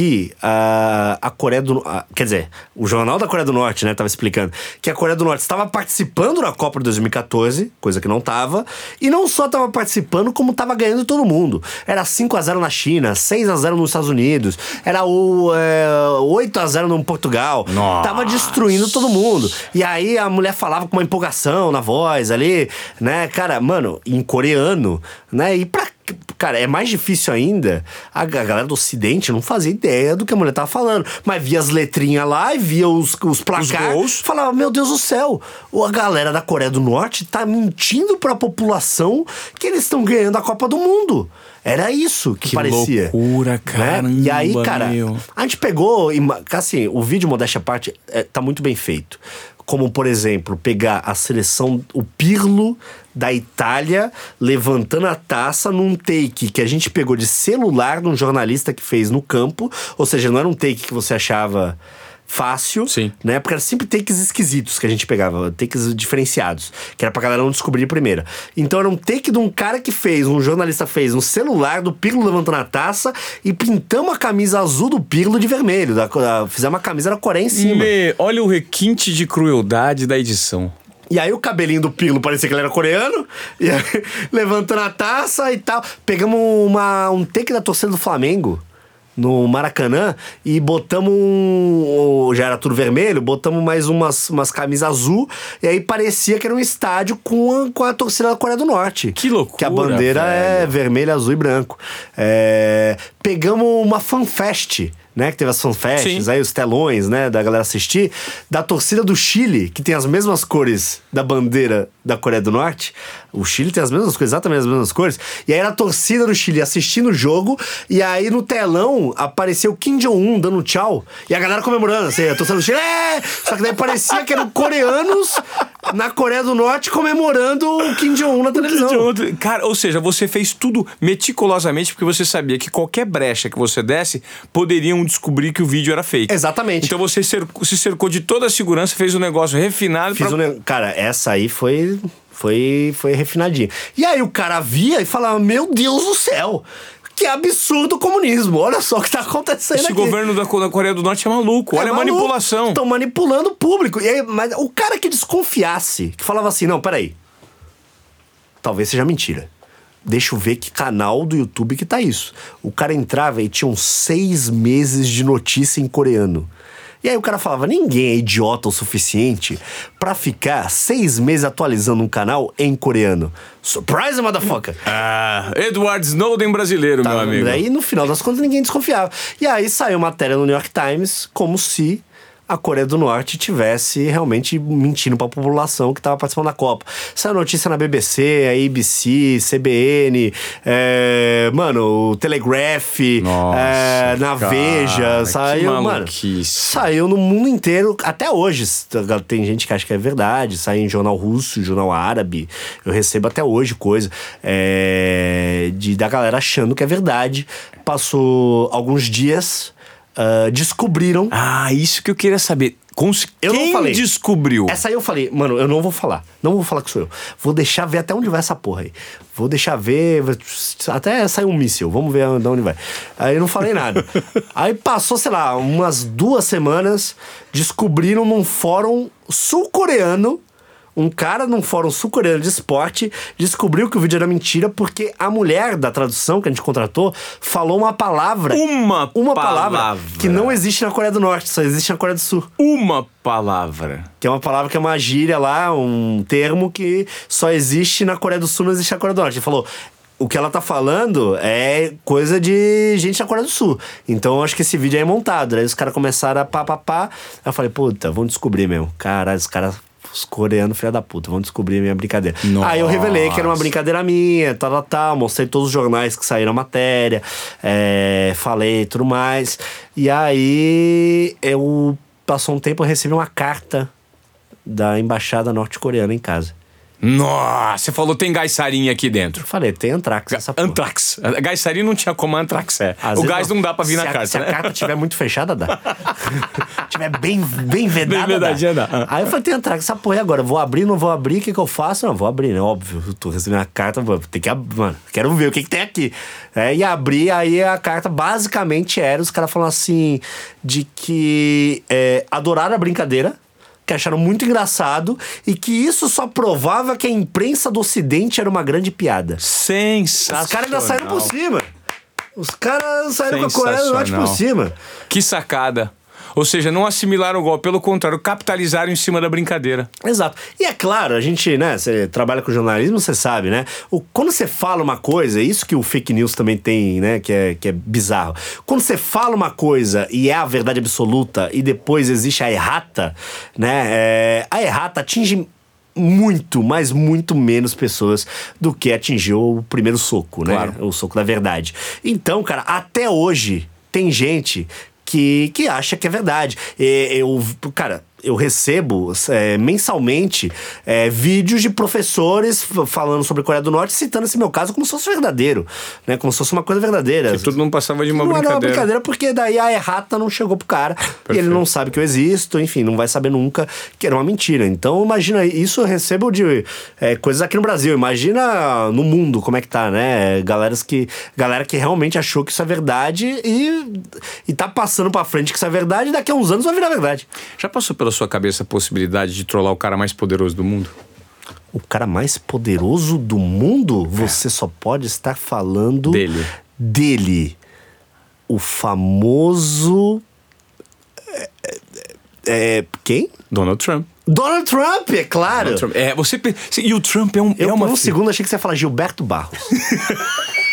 ah, a Coreia do ah, Quer dizer, o jornal da Coreia do Norte, né, tava explicando que a Coreia do Norte estava participando da Copa de 2014, coisa que não tava, e não só tava participando, como tava ganhando todo mundo. Era 5 a 0 na China, 6 a 0 nos Estados Unidos, era o é, 8 a 0 no Portugal. Nossa. Tava destruindo todo mundo. E aí a mulher falava com uma empolgação na voz ali, né? Cara, mano, em coreano, né? E pra. Cara, é mais difícil ainda. A ga- galera do Ocidente não fazia ideia do que a mulher tava falando. Mas via as letrinhas lá e via os, os placar. gols. Falava, meu Deus do céu, a galera da Coreia do Norte tá mentindo pra população que eles estão ganhando a Copa do Mundo. Era isso que, Que parecia. loucura, né? caramba, E aí, cara, meu. a gente pegou, assim, o vídeo Modéstia à Parte é, tá muito bem feito. Como, por exemplo, pegar a seleção, o Pirlo da Itália levantando a taça num take que a gente pegou de celular de um jornalista que fez no campo. Ou seja, não era um take que você achava fácil, Sim. né? Porque era sempre takes esquisitos que a gente pegava, takes diferenciados, que era pra galera não descobrir de primeira. Então era um take de um cara que fez, um jornalista fez, um celular do Pirlo levantando a taça e pintamos a camisa azul do Pirlo de vermelho. Da, da- fizemos uma camisa da Coreia em cima. Olha o requinte de crueldade da edição. E aí o cabelinho do Pirlo parecia que ele era coreano, e aí, levantando a taça e tal. Pegamos uma, um take da torcida do Flamengo no Maracanã e botamos um. Já era tudo vermelho, botamos mais umas, umas camisas azul, e aí parecia que era um estádio com a, com a torcida da Coreia do Norte. Que loucura, Que a bandeira é velho. vermelho, azul e branco. É, pegamos uma fanfest. Né, que teve as fanfests, aí os telões, né, da galera assistir, da torcida do Chile, que tem as mesmas cores da bandeira da Coreia do Norte. O Chile tem as mesmas cores, exatamente as mesmas cores. E aí era a torcida do Chile assistindo o jogo, e aí no telão apareceu o Kim Jong-un dando tchau, e a galera comemorando, assim, a torcida do Chile, é! Só que daí parecia que eram coreanos na Coreia do Norte comemorando o Kim Jong-un na televisão. Cara, ou seja, você fez tudo meticulosamente porque você sabia que qualquer brecha que você desse poderiam descobrir que o vídeo era fake. Exatamente. Então você cercou- se cercou de toda a segurança, fez um negócio refinado Fiz pra... um ne- Cara, essa aí foi, foi, foi refinadinha. E aí o cara via e falava: Meu Deus do céu, que absurdo o comunismo. Olha só o que tá acontecendo Esse aqui. governo da, da Coreia do Norte é maluco. Olha a manipulação. Estão manipulando o público. E aí, mas o cara que desconfiasse, que falava assim: Não, peraí. Talvez seja mentira. Deixa eu ver que canal do YouTube que tá isso. O cara entrava e tinham seis meses de notícia em coreano. E aí o cara falava: ninguém é idiota o suficiente pra ficar seis meses atualizando um canal em coreano. Surprise, motherfucker! Ah, Edward Snowden brasileiro, meu Tá, amigo. Daí, no final das contas, ninguém desconfiava. E aí saiu matéria no New York Times como se a Coreia do Norte tivesse realmente mentindo para a população que estava participando da Copa. Saiu notícia na BBC, a ABC, CBN, é, mano, o Telegraph, Nossa, é, na cara, Veja, saiu, mano, saiu no mundo inteiro, até hoje. Tem gente que acha que é verdade, sai em jornal russo, jornal árabe. Eu recebo até hoje coisa é, de da galera achando que é verdade. Passou alguns dias, ah, descobriram. Ah, isso que eu queria saber. Cons... Eu não Quem falei. descobriu? Essa aí eu falei, mano, eu não vou falar. Não vou falar que sou eu. Vou deixar ver até onde vai essa porra aí. Vou deixar ver. Até sair um míssil. Vamos ver de onde vai. Aí eu não falei nada. aí passou, sei lá, umas duas semanas. Descobriram num fórum sul-coreano. Um cara num fórum sul-coreano de esporte descobriu que o vídeo era mentira porque a mulher da tradução que a gente contratou falou uma palavra. Uma Uma palavra, palavra. que não existe na Coreia do Norte, só existe na Coreia do Sul. Uma palavra. Que é uma palavra que é uma gíria lá, um termo que só existe na Coreia do Sul, não existe na Coreia do Norte. Ele falou. O que ela tá falando é coisa de gente na Coreia do Sul. Então eu acho que esse vídeo aí é montado. Aí os caras começaram a pá, pá, pá. Aí eu falei, puta, vamos descobrir mesmo. Caralho, os caras. Os coreanos, filha da puta, vão descobrir a minha brincadeira. Aí eu revelei que era uma Nossa. brincadeira minha, tal, tal, tal. Mostrei todos os jornais que saíram a matéria. é, falei tudo mais. E aí eu. Passou um tempo, eu recebi uma carta da embaixada norte-coreana em casa. Nossa, você falou tem gaisarinha aqui dentro. Eu falei, tem antrax essa porra. Antrax. A Gaisarinha não tinha como Antrax é. Às o gás não dá pra vir na a, carta, Se né? a carta tiver muito fechada, dá. tiver bem, bem vedada, Bem vedadinha, dá. Ah. Aí eu falei, tem antrax essa porra agora? Vou abrir, não vou abrir? O que que eu faço? Não, vou abrir, né? Óbvio. Eu tô recebendo a carta, vou ter que abrir. Mano, quero ver o que que tem aqui. É, e abri, aí a carta basicamente era os caras falando assim, de que é, adoraram a brincadeira, que acharam muito engraçado e que isso só provava que a imprensa do Ocidente era uma grande piada. Sensacional. Os caras ainda saíram por cima. Os caras saíram com a Coreia do Norte por cima. Que sacada. Ou seja, não assimilaram o golpe, pelo contrário, capitalizaram em cima da brincadeira. Exato. E é claro, a gente, né, você trabalha com jornalismo, você sabe, né? O, quando você fala uma coisa, é isso que o fake news também tem, né, que é, que é bizarro. Quando você fala uma coisa e é a verdade absoluta e depois existe a errata, né, é, a errata atinge muito, mas muito menos pessoas do que atingiu o primeiro soco, né? Claro. O soco da verdade. Então, cara, até hoje tem gente que, que acha que é verdade. E, eu, cara, eu recebo é, mensalmente é, vídeos de professores falando sobre Coreia do Norte, citando esse meu caso como se fosse verdadeiro, né? Como se fosse uma coisa verdadeira. Que tudo não passava de uma não era uma brincadeira. brincadeira porque daí a errata não chegou pro cara e ele não sabe que eu existo, enfim, não vai saber nunca que era uma mentira. Então, imagina, isso eu recebo de é, coisas aqui no Brasil. Imagina no mundo como é que tá, né? Galeras que, galera que realmente achou que isso é verdade e, e tá passando pra frente que isso é verdade e daqui a uns anos vai virar verdade. Já passou pela sua cabeça a possibilidade de trollar o cara mais poderoso do mundo? O cara mais poderoso do mundo, você só pode estar falando Dele. Dele. O famoso. é, é, é, quem? Donald Trump. Donald Trump, é claro. Trump. É, você. E o Trump é, um, Eu, é uma. por um segundo, achei que você ia falar Gilberto Barros.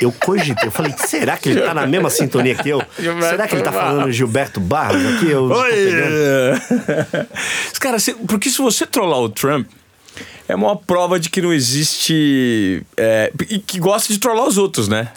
Eu cogitei, eu falei, será que ele tá na mesma sintonia que eu? Gilberto será que ele tá falando Gilberto Barros aqui? Eu pegando. Cara, porque se você trollar o Trump, é uma prova de que não existe. é, e que gosta de trollar os outros, né?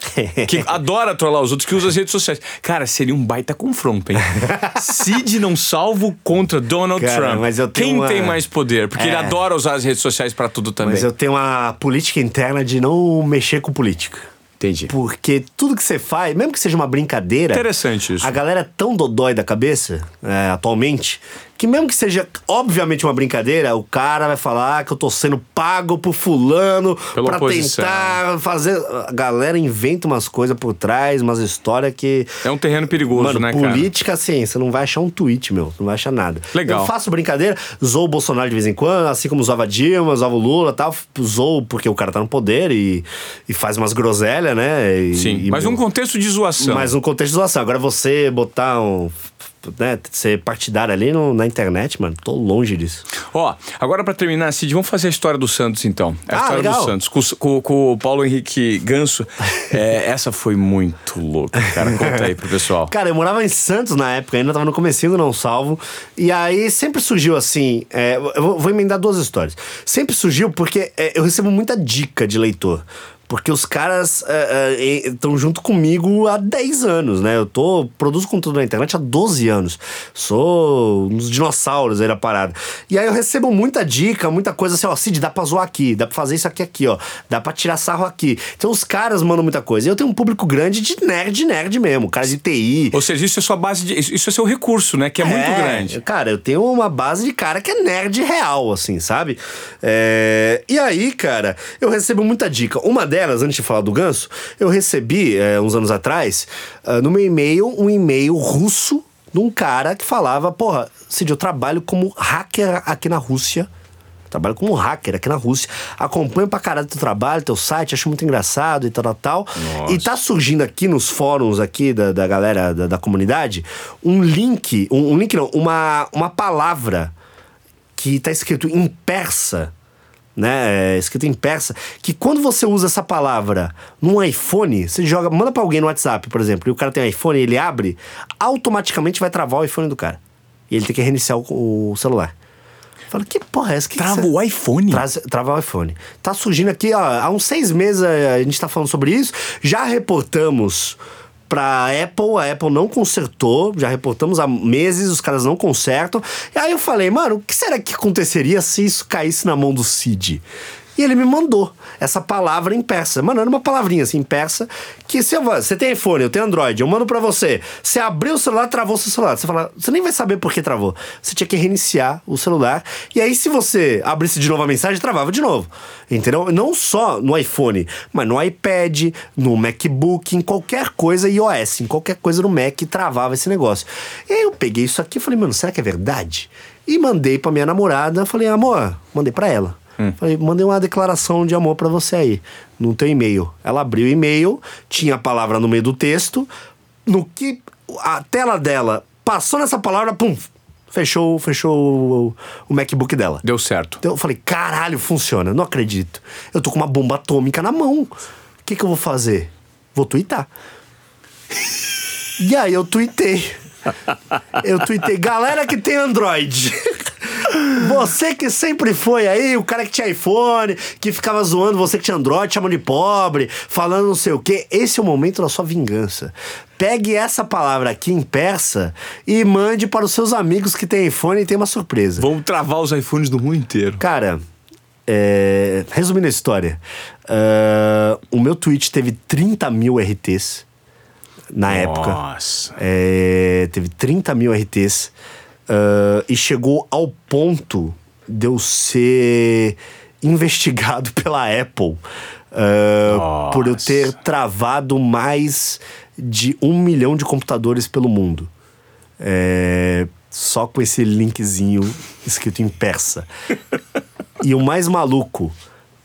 que adora trollar os outros, que usa as redes sociais. Cara, seria um baita confronto, hein? Cid não salvo contra Donald Cara, Trump. Quem uma- tem mais poder? Porque ele É. adora usar as redes sociais pra tudo também. Mas eu tenho uma política interna de não mexer com política. Entendi. Porque tudo que você faz, mesmo que seja uma brincadeira. Interessante isso. A galera é tão dodói da cabeça, é, atualmente, que mesmo que seja obviamente uma brincadeira, o cara vai falar que eu tô sendo pago por fulano Pela pra oposição. tentar fazer. A galera inventa umas coisas por trás, umas histórias que. É um terreno perigoso, Mano, né, cara? política, assim, você não vai achar um tweet, meu. Não vai achar nada. Legal. Eu faço brincadeira, zoo o Bolsonaro de vez em quando, assim como usava Dilma, usava o Lula e tal. Zoo porque o cara tá no poder e, e faz umas groselhas, né? E- Sim, e, mas meu, um contexto de zoação. mas um contexto de zoação. Agora você botar um. Né, ser partidário ali no- na internet, mano. Tô longe disso. Ó, agora pra terminar, Cid, vamos fazer a história do Santos então. A Ah, história legal. do Santos, com, o- com- com o Paulo Henrique Ganso. É, essa foi muito louca, cara. Conta aí pro pessoal. Cara, eu morava em Santos na época, ainda tava no comecinho do Não Salvo. E aí sempre surgiu assim. é, eu vou, vou emendar duas histórias. Sempre surgiu porque é, eu recebo muita dica de leitor. Porque os caras estão junto comigo há 10 anos, né? Eu tô, produzo conteúdo na internet há 12 anos. Sou uns dinossauros aí da parada. E aí eu recebo muita dica, muita coisa assim, ó, Cid, dá pra zoar aqui, dá pra fazer isso aqui, aqui, ó. Dá pra tirar sarro aqui. Então os caras mandam muita coisa. E eu tenho um público grande de nerd, nerd mesmo. Cara de TI, Ou seja, isso é sua base de. Isso é seu recurso, né? Que é, muito grande. Cara, eu tenho uma base de cara que é nerd real, assim, sabe? É, E aí, cara, eu recebo muita dica. Uma delas, antes de falar do ganso, eu recebi, é, uns anos atrás, ah, no meu e-mail, um e-mail russo de um cara que falava: Porra, Cid, eu trabalho como hacker aqui na Rússia. Trabalho como hacker aqui na Rússia. Acompanho pra caralho teu trabalho, teu site, acho muito engraçado e tal, tal, tal. Nossa. E tá surgindo aqui nos fóruns aqui da, da galera da, da comunidade um link, um, um link não, uma, uma palavra que tá escrito em persa, né? É, escrito em persa, que quando você usa essa palavra num iPhone, você joga, manda pra alguém no WhatsApp, por exemplo, e o cara tem um iPhone ele abre, automaticamente vai travar o iPhone do cara. E ele tem que reiniciar o, o celular. Fala, que porra é essa? Que que Trava você- o iPhone. Traz, trava o iPhone. Tá surgindo aqui, ó, há uns seis meses eh, a gente tá falando sobre isso. Já reportamos pra Apple, a Apple não consertou, já reportamos há meses, os caras não consertam. E aí eu falei, mano, o que será que aconteceria se isso caísse na mão do Cid? E ele me mandou essa palavra em persa. Mano, era uma palavrinha assim em persa. Que se eu, você tem iPhone, eu tenho Android, eu mando pra você. Você abriu o celular, travou seu celular. Você fala, você nem vai saber por que travou. Você tinha que reiniciar o celular. E aí, se você abrisse de novo a mensagem, travava de novo. Entendeu? Não só no iPhone, mas no iPad, no MacBook, em qualquer coisa iOS, em qualquer coisa no Mac, travava esse negócio. E aí eu peguei isso aqui e falei, mano, será que é verdade? E mandei pra minha namorada, falei, amor, mandei pra ela. Falei, mandei uma declaração de amor pra você aí, no teu e-mail. Ela abriu o e-mail, tinha a palavra no meio do texto, no que a tela dela passou nessa palavra, pum, fechou, fechou o, o MacBook dela. Deu certo. Então eu falei, caralho, funciona, não acredito. Eu tô com uma bomba atômica na mão. O que, que eu vou fazer? Vou twittar. e aí eu tuitei. Eu tuitei, galera que tem Android. Você que sempre foi aí, o cara que tinha iPhone, que ficava zoando você que tinha Android, chamando de pobre, falando não sei o quê. Esse é o momento da sua vingança. Pegue essa palavra aqui em persa e mande para os seus amigos que têm iPhone e tem uma surpresa. Vamos travar os iPhones do mundo inteiro. Cara, é, resumindo a história, ah, o meu tweet teve 30 mil RTs na época. Nossa. É, teve 30 mil RTs ah, e chegou ao ponto de eu ser investigado pela Apple ah, por eu ter travado mais de um milhão de computadores pelo mundo. É, só com esse linkzinho escrito em persa. E o mais maluco,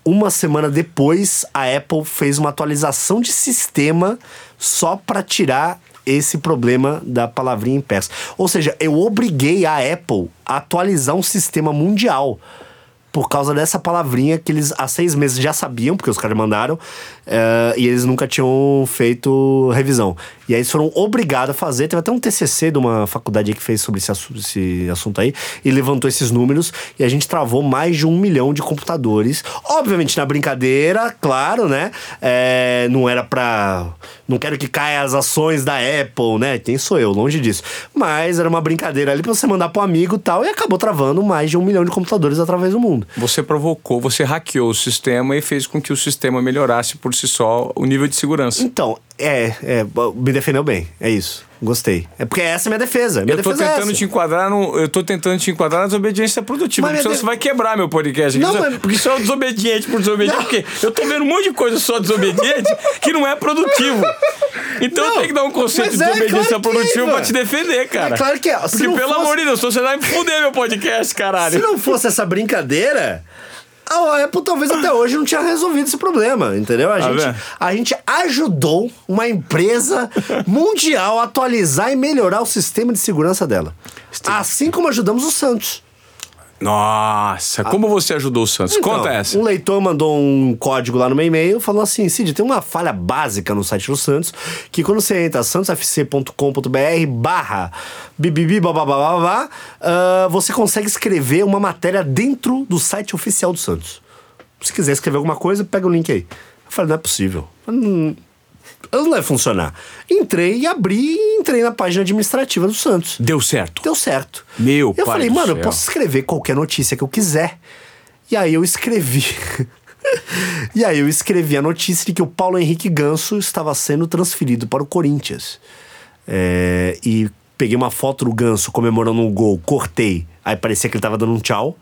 uma semana depois, a Apple fez uma atualização de sistema só para tirar esse problema da palavrinha em persa. Ou seja, eu obriguei a Apple a atualizar um sistema mundial por causa dessa palavrinha que eles há seis meses já sabiam, porque os caras mandaram, eh, e eles nunca tinham feito revisão. E aí eles foram obrigados a fazer. Teve até um TCC de uma faculdade que fez sobre esse, esse assunto aí, e levantou esses números, e a gente travou mais de um milhão de computadores. Obviamente na brincadeira, claro, né? Eh, não era pra. Não quero que caia as ações da Apple, né? Quem sou eu? Longe disso. Mas era uma brincadeira ali pra você mandar pro amigo e tal, e acabou travando mais de um milhão de computadores através do mundo. Você provocou, você hackeou o sistema e fez com que o sistema melhorasse por si só o nível de segurança. Então, é, é, me defendeu bem, é isso. Gostei. É porque essa é minha defesa. Minha Eu tô defesa é tentando essa. te enquadrar no. Eu tô tentando te enquadrar na desobediência produtiva. Mas Porque senão minha você vai quebrar meu podcast. Não, mas- Porque isso é desobediente por desobediente. Porque eu tô vendo um monte de coisa só desobediente que não é produtivo. Então eu Não, tenho que dar um conceito de é desobediência claro que é, produtiva pra mano. te defender, cara. É claro que é. Se Porque, não pelo fosse- amor de Deus, você vai me fuder meu podcast, caralho. Se não fosse essa brincadeira, A Apple talvez até hoje não tinha resolvido esse problema, entendeu? A, Tá gente, a gente ajudou uma empresa mundial a atualizar e melhorar o sistema de segurança dela. Assim como ajudamos o Santos. Nossa, como você ajudou o Santos? Então, Conta essa. Um leitor mandou um código lá no meu e-mail, falou assim: Cid, tem uma falha básica no site do Santos, que quando você entra santosfc.com.br barra bibibi uh, você consegue escrever uma matéria dentro do site oficial do Santos. Se quiser escrever alguma coisa, pega o link aí. Eu falei, não é possível. Hum, Não vai funcionar. Entrei e abri e entrei na página administrativa do Santos. Deu certo. Deu certo. Meu Eu falei, mano, eu posso escrever qualquer notícia que eu quiser. E aí eu escrevi. e aí eu escrevi a notícia de que o Paulo Henrique Ganso estava sendo transferido para o Corinthians. É, e peguei uma foto do Ganso comemorando um gol, cortei. Aí parecia que ele estava dando um tchau.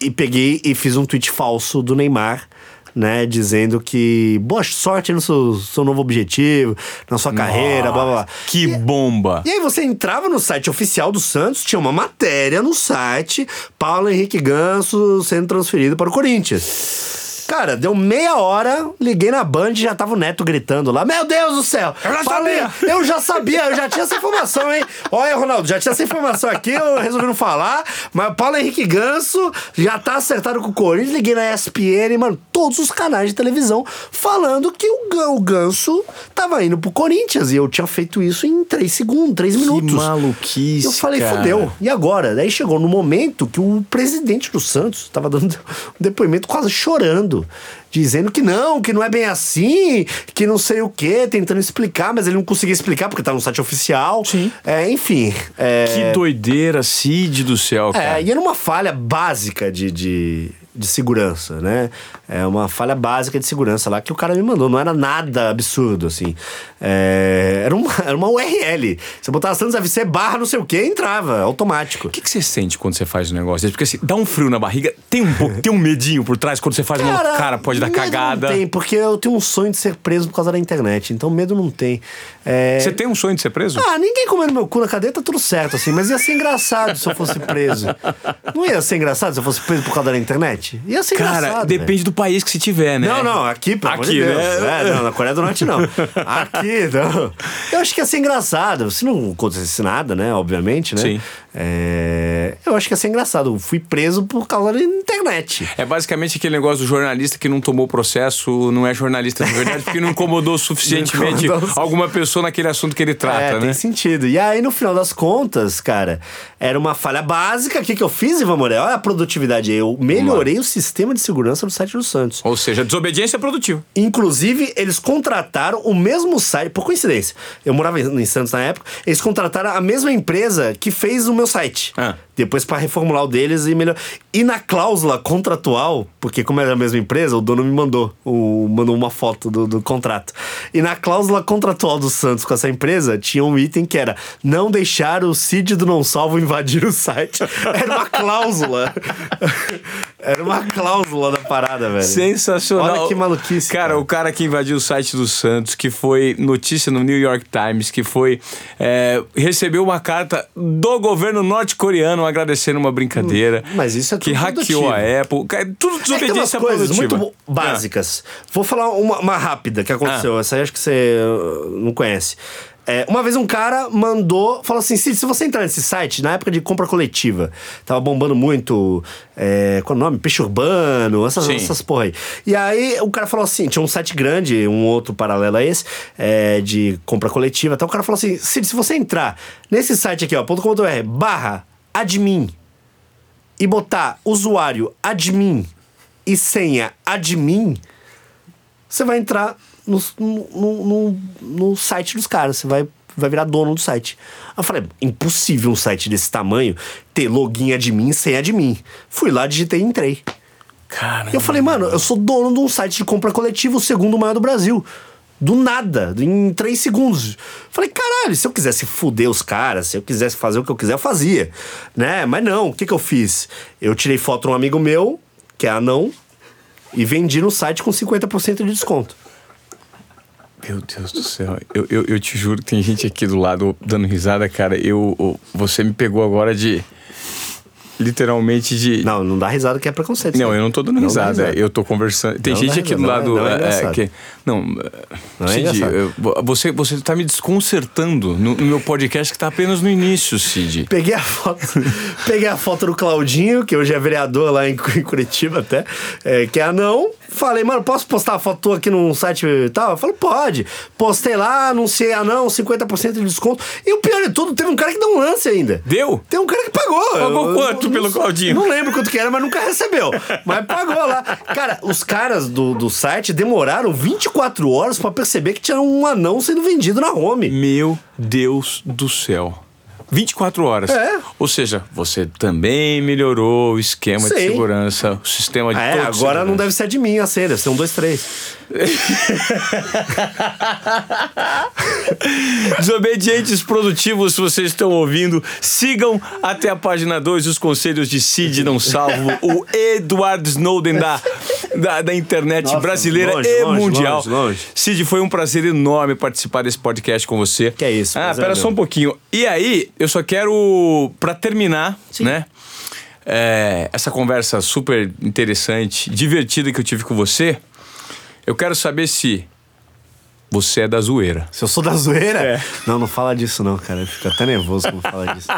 E peguei e fiz um tweet falso do Neymar, né? Dizendo que boa sorte no seu, seu novo objetivo, na sua carreira, blá blá blá. Que bomba. E aí você entrava no site oficial do Santos, tinha uma matéria no site, Paulo Henrique Ganso sendo transferido para o Corinthians. Cara, deu meia hora, liguei na Band e já tava o Neto gritando lá. Meu Deus do céu! Eu já Falei- sabia. Eu já sabia, eu já tinha essa informação, hein? Olha, Ronaldo, já tinha essa informação aqui, eu resolvi não falar. Mas o Paulo Henrique Ganso já tá acertado com o Corinthians. Liguei na ESPN, mano, todos os canais de televisão falando que o, Gan- o Ganso tava indo pro Corinthians. E eu tinha feito isso em três segundos, três minutos. maluquice, Eu falei, cara. fodeu. E agora? Daí chegou no momento que o presidente do Santos tava dando um depoimento quase chorando. Dizendo que não, que não é bem assim, que não sei o quê, tentando explicar, mas ele não conseguia explicar porque tá no site oficial. Sim. É, enfim. é- Que doideira, Cid do céu, cara. é, e era uma falha básica de, de, de segurança, né? É uma falha básica de segurança lá que o cara me mandou. Não era nada absurdo, assim. É, era, uma, era uma URL. Você botava Santos FC barra não sei o que entrava, automático. O que, que você sente quando você faz um negócio? Porque assim, dá um frio na barriga, tem um, pouco- tem um medinho por trás quando você faz uma. Cara, pode dar cagada. Não tem, porque eu tenho um sonho de ser preso por causa da internet. Então medo não tem. É, Você tem um sonho de ser preso? Ah, ninguém comendo meu cu na cadeia, tá tudo certo, assim. Mas ia ser engraçado se eu fosse preso. Não ia ser engraçado se eu fosse preso por causa da internet? Ia ser Cara, engraçado. depende do país que se tiver, né? Não, não, aqui, pelo de Aqui, Deus. né? É, não, na Coreia do Norte não. Aqui, não. Eu acho que ia ser engraçado. Se não acontecesse nada, né? Obviamente, né? Sim. É, Eu acho que ia ser engraçado. Eu fui preso por causa da internet. É basicamente aquele negócio do jornalista que não tomou processo, não é jornalista de verdade, porque não incomodou suficientemente Não incomodou. alguma pessoa naquele assunto que ele trata, é, né? tem sentido. E aí, no final das contas, cara, era uma falha básica. O que, que eu fiz, Ivan Moré? Olha a produtividade. Eu melhorei o sistema de segurança do site do Santos. Ou seja, desobediência produtiva. Inclusive, eles contrataram o mesmo site, por coincidência. Eu morava em em Santos na época, eles contrataram a mesma empresa que fez o meu site. Ah. Depois para reformular o deles e melhor. E na cláusula contratual, porque como era a mesma empresa, o dono me mandou, o, mandou uma foto do, do contrato. E na cláusula contratual do Santos com essa empresa, tinha um item que era não deixar o Cid do Não Salvo invadir o site. Era uma cláusula. era uma cláusula da parada, velho. Sensacional. Olha que maluquice. Cara, o cara que invadiu o site do Santos, que foi notícia no New York Times, que foi. é, recebeu uma carta do governo norte-coreano agradecendo uma brincadeira. Mas isso é Que tudo hackeou produtivo. a Apple. Cara, tudo É que tem umas desobediência coisas produtiva. muito básicas. Vou falar uma, uma rápida que aconteceu. Essa aí acho que você uh, não conhece. É, uma vez um cara mandou, falou assim: Cid, se você entrar nesse site, na época de compra coletiva, tava bombando muito. É, qual é o nome? Peixe urbano, essas, Sim. essas porra aí. E aí o cara falou assim: tinha um site grande, um outro paralelo a esse, é, de compra coletiva. Então o cara falou assim: Cid, se você entrar nesse site aqui, ó, .com.br barra admin e botar usuário admin e senha admin, você vai entrar no, no, no, no- site dos caras. Você vai, vai virar dono do site. Eu falei, impossível um site desse tamanho ter login admin e senha admin. Fui lá, digitei e entrei. Cara. E eu falei, mano, eu sou dono de um site de compra coletiva, o segundo maior do Brasil. Do nada, em três segundos. Falei, caralho, se eu quisesse fuder os caras, se eu quisesse fazer o que eu quiser, eu fazia. Né? Mas não, o que, que eu fiz? Eu tirei foto de um amigo meu, que é anão, e vendi no site com 50% de desconto. Meu Deus do céu. Eu, eu, eu te juro que tem gente aqui do lado dando risada, cara. Eu, você me pegou agora de. Literalmente de. Não, não dá risada que é preconceito. Não, aí. eu não tô dando Não risada. risada. Eu tô conversando. Tem Não gente aqui do lado. não é- não é é, que, não, Não é Cid, eu- você, você tá me desconcertando no, no meu podcast que tá apenas no início, Cid. Peguei a foto, peguei a foto do Claudinho, que hoje é vereador lá em, em Curitiba até, é, que é anão. Falei, mano, posso postar a foto tua aqui num site e tal? Eu falei, pode. Postei lá, anunciei anão, 50% de desconto. E o pior de tudo, teve um cara que deu um lance ainda. Deu? Tem um cara que pagou. Pagou Eu- quanto pelo não- Claudinho? Não lembro quanto que era, mas nunca recebeu. Mas pagou lá. Cara, os caras do, do site demoraram 24 horas pra perceber que tinha um anão sendo vendido na home. Meu Deus do céu. 24 horas. É. Ou seja, você também melhorou o esquema de segurança, o sistema de É, todo agora segurança. não deve ser de mim a senha, deve ser um, dois, três. Desobedientes produtivos, se vocês estão ouvindo, sigam até a página 2 os conselhos de Cid não salvo, o Edward Snowden da, da, da internet Nossa, brasileira longe, e longe, mundial. longe, longe. Cid, foi um prazer enorme participar desse podcast com você. Que é isso, Ah, pera é só um pouquinho. E aí, eu só quero, pra terminar, né? é, essa conversa super interessante, divertida que eu tive com você, eu quero saber se você é da zoeira. Se eu sou da zoeira? É. Não, não fala disso não, cara. Eu fico até nervoso quando fala disso.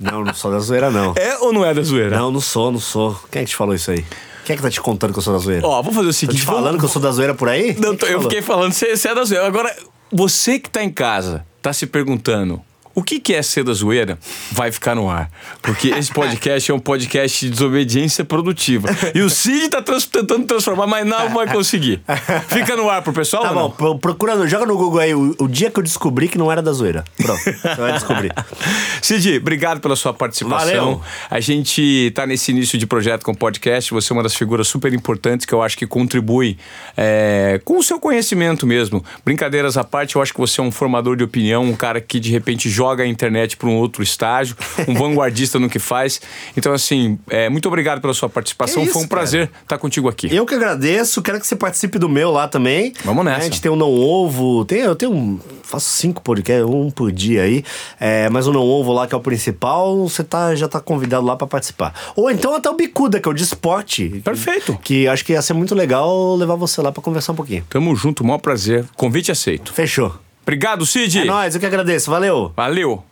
Não, não sou da zoeira, não. É ou não é da zoeira? Não, não sou, não sou. Quem é que te falou isso aí? Quem é que tá te contando que eu sou da zoeira? Ó, vamos fazer o Tô seguinte. te falando vamos- que eu sou da zoeira por aí? Não, tô- eu falou? fiquei falando, você, você é da zoeira. Agora, você que tá em casa, tá se perguntando. O que, que é ser da zoeira? Vai ficar no ar. Porque esse podcast é um podcast de desobediência produtiva. E o Cid tá trans- tentando transformar, mas não vai conseguir. Fica no ar pro pessoal? Tá bom, não? pro- procura, joga no Google aí o, o dia que eu descobri que não era da zoeira. Pronto, você vai descobrir. Cid, obrigado pela sua participação. Valeu. A gente tá nesse início de projeto com o podcast. Você é uma das figuras super importantes que eu acho que contribui é, com o seu conhecimento mesmo. Brincadeiras à parte, eu acho que você é um formador de opinião, um cara que de repente joga a internet para um outro estágio, um vanguardista no que faz. Então, assim, é, muito obrigado pela sua participação. Que isso, Foi um prazer estar contigo aqui. Eu que agradeço, quero que você participe do meu lá também. Vamos nessa. A gente tem o Não Ovo, tem, eu tenho um, faço cinco podcasts, um por dia aí, é, mas o Não Ovo lá que é o principal, você tá, já tá convidado lá pra participar. Ou então até o Bicuda, que é o de esporte. Perfeito. Que acho que ia ser muito legal levar você lá pra conversar um pouquinho. Tamo junto, maior prazer. Convite aceito. Fechou. Obrigado, Cid. É nóis, eu que agradeço, valeu. Valeu.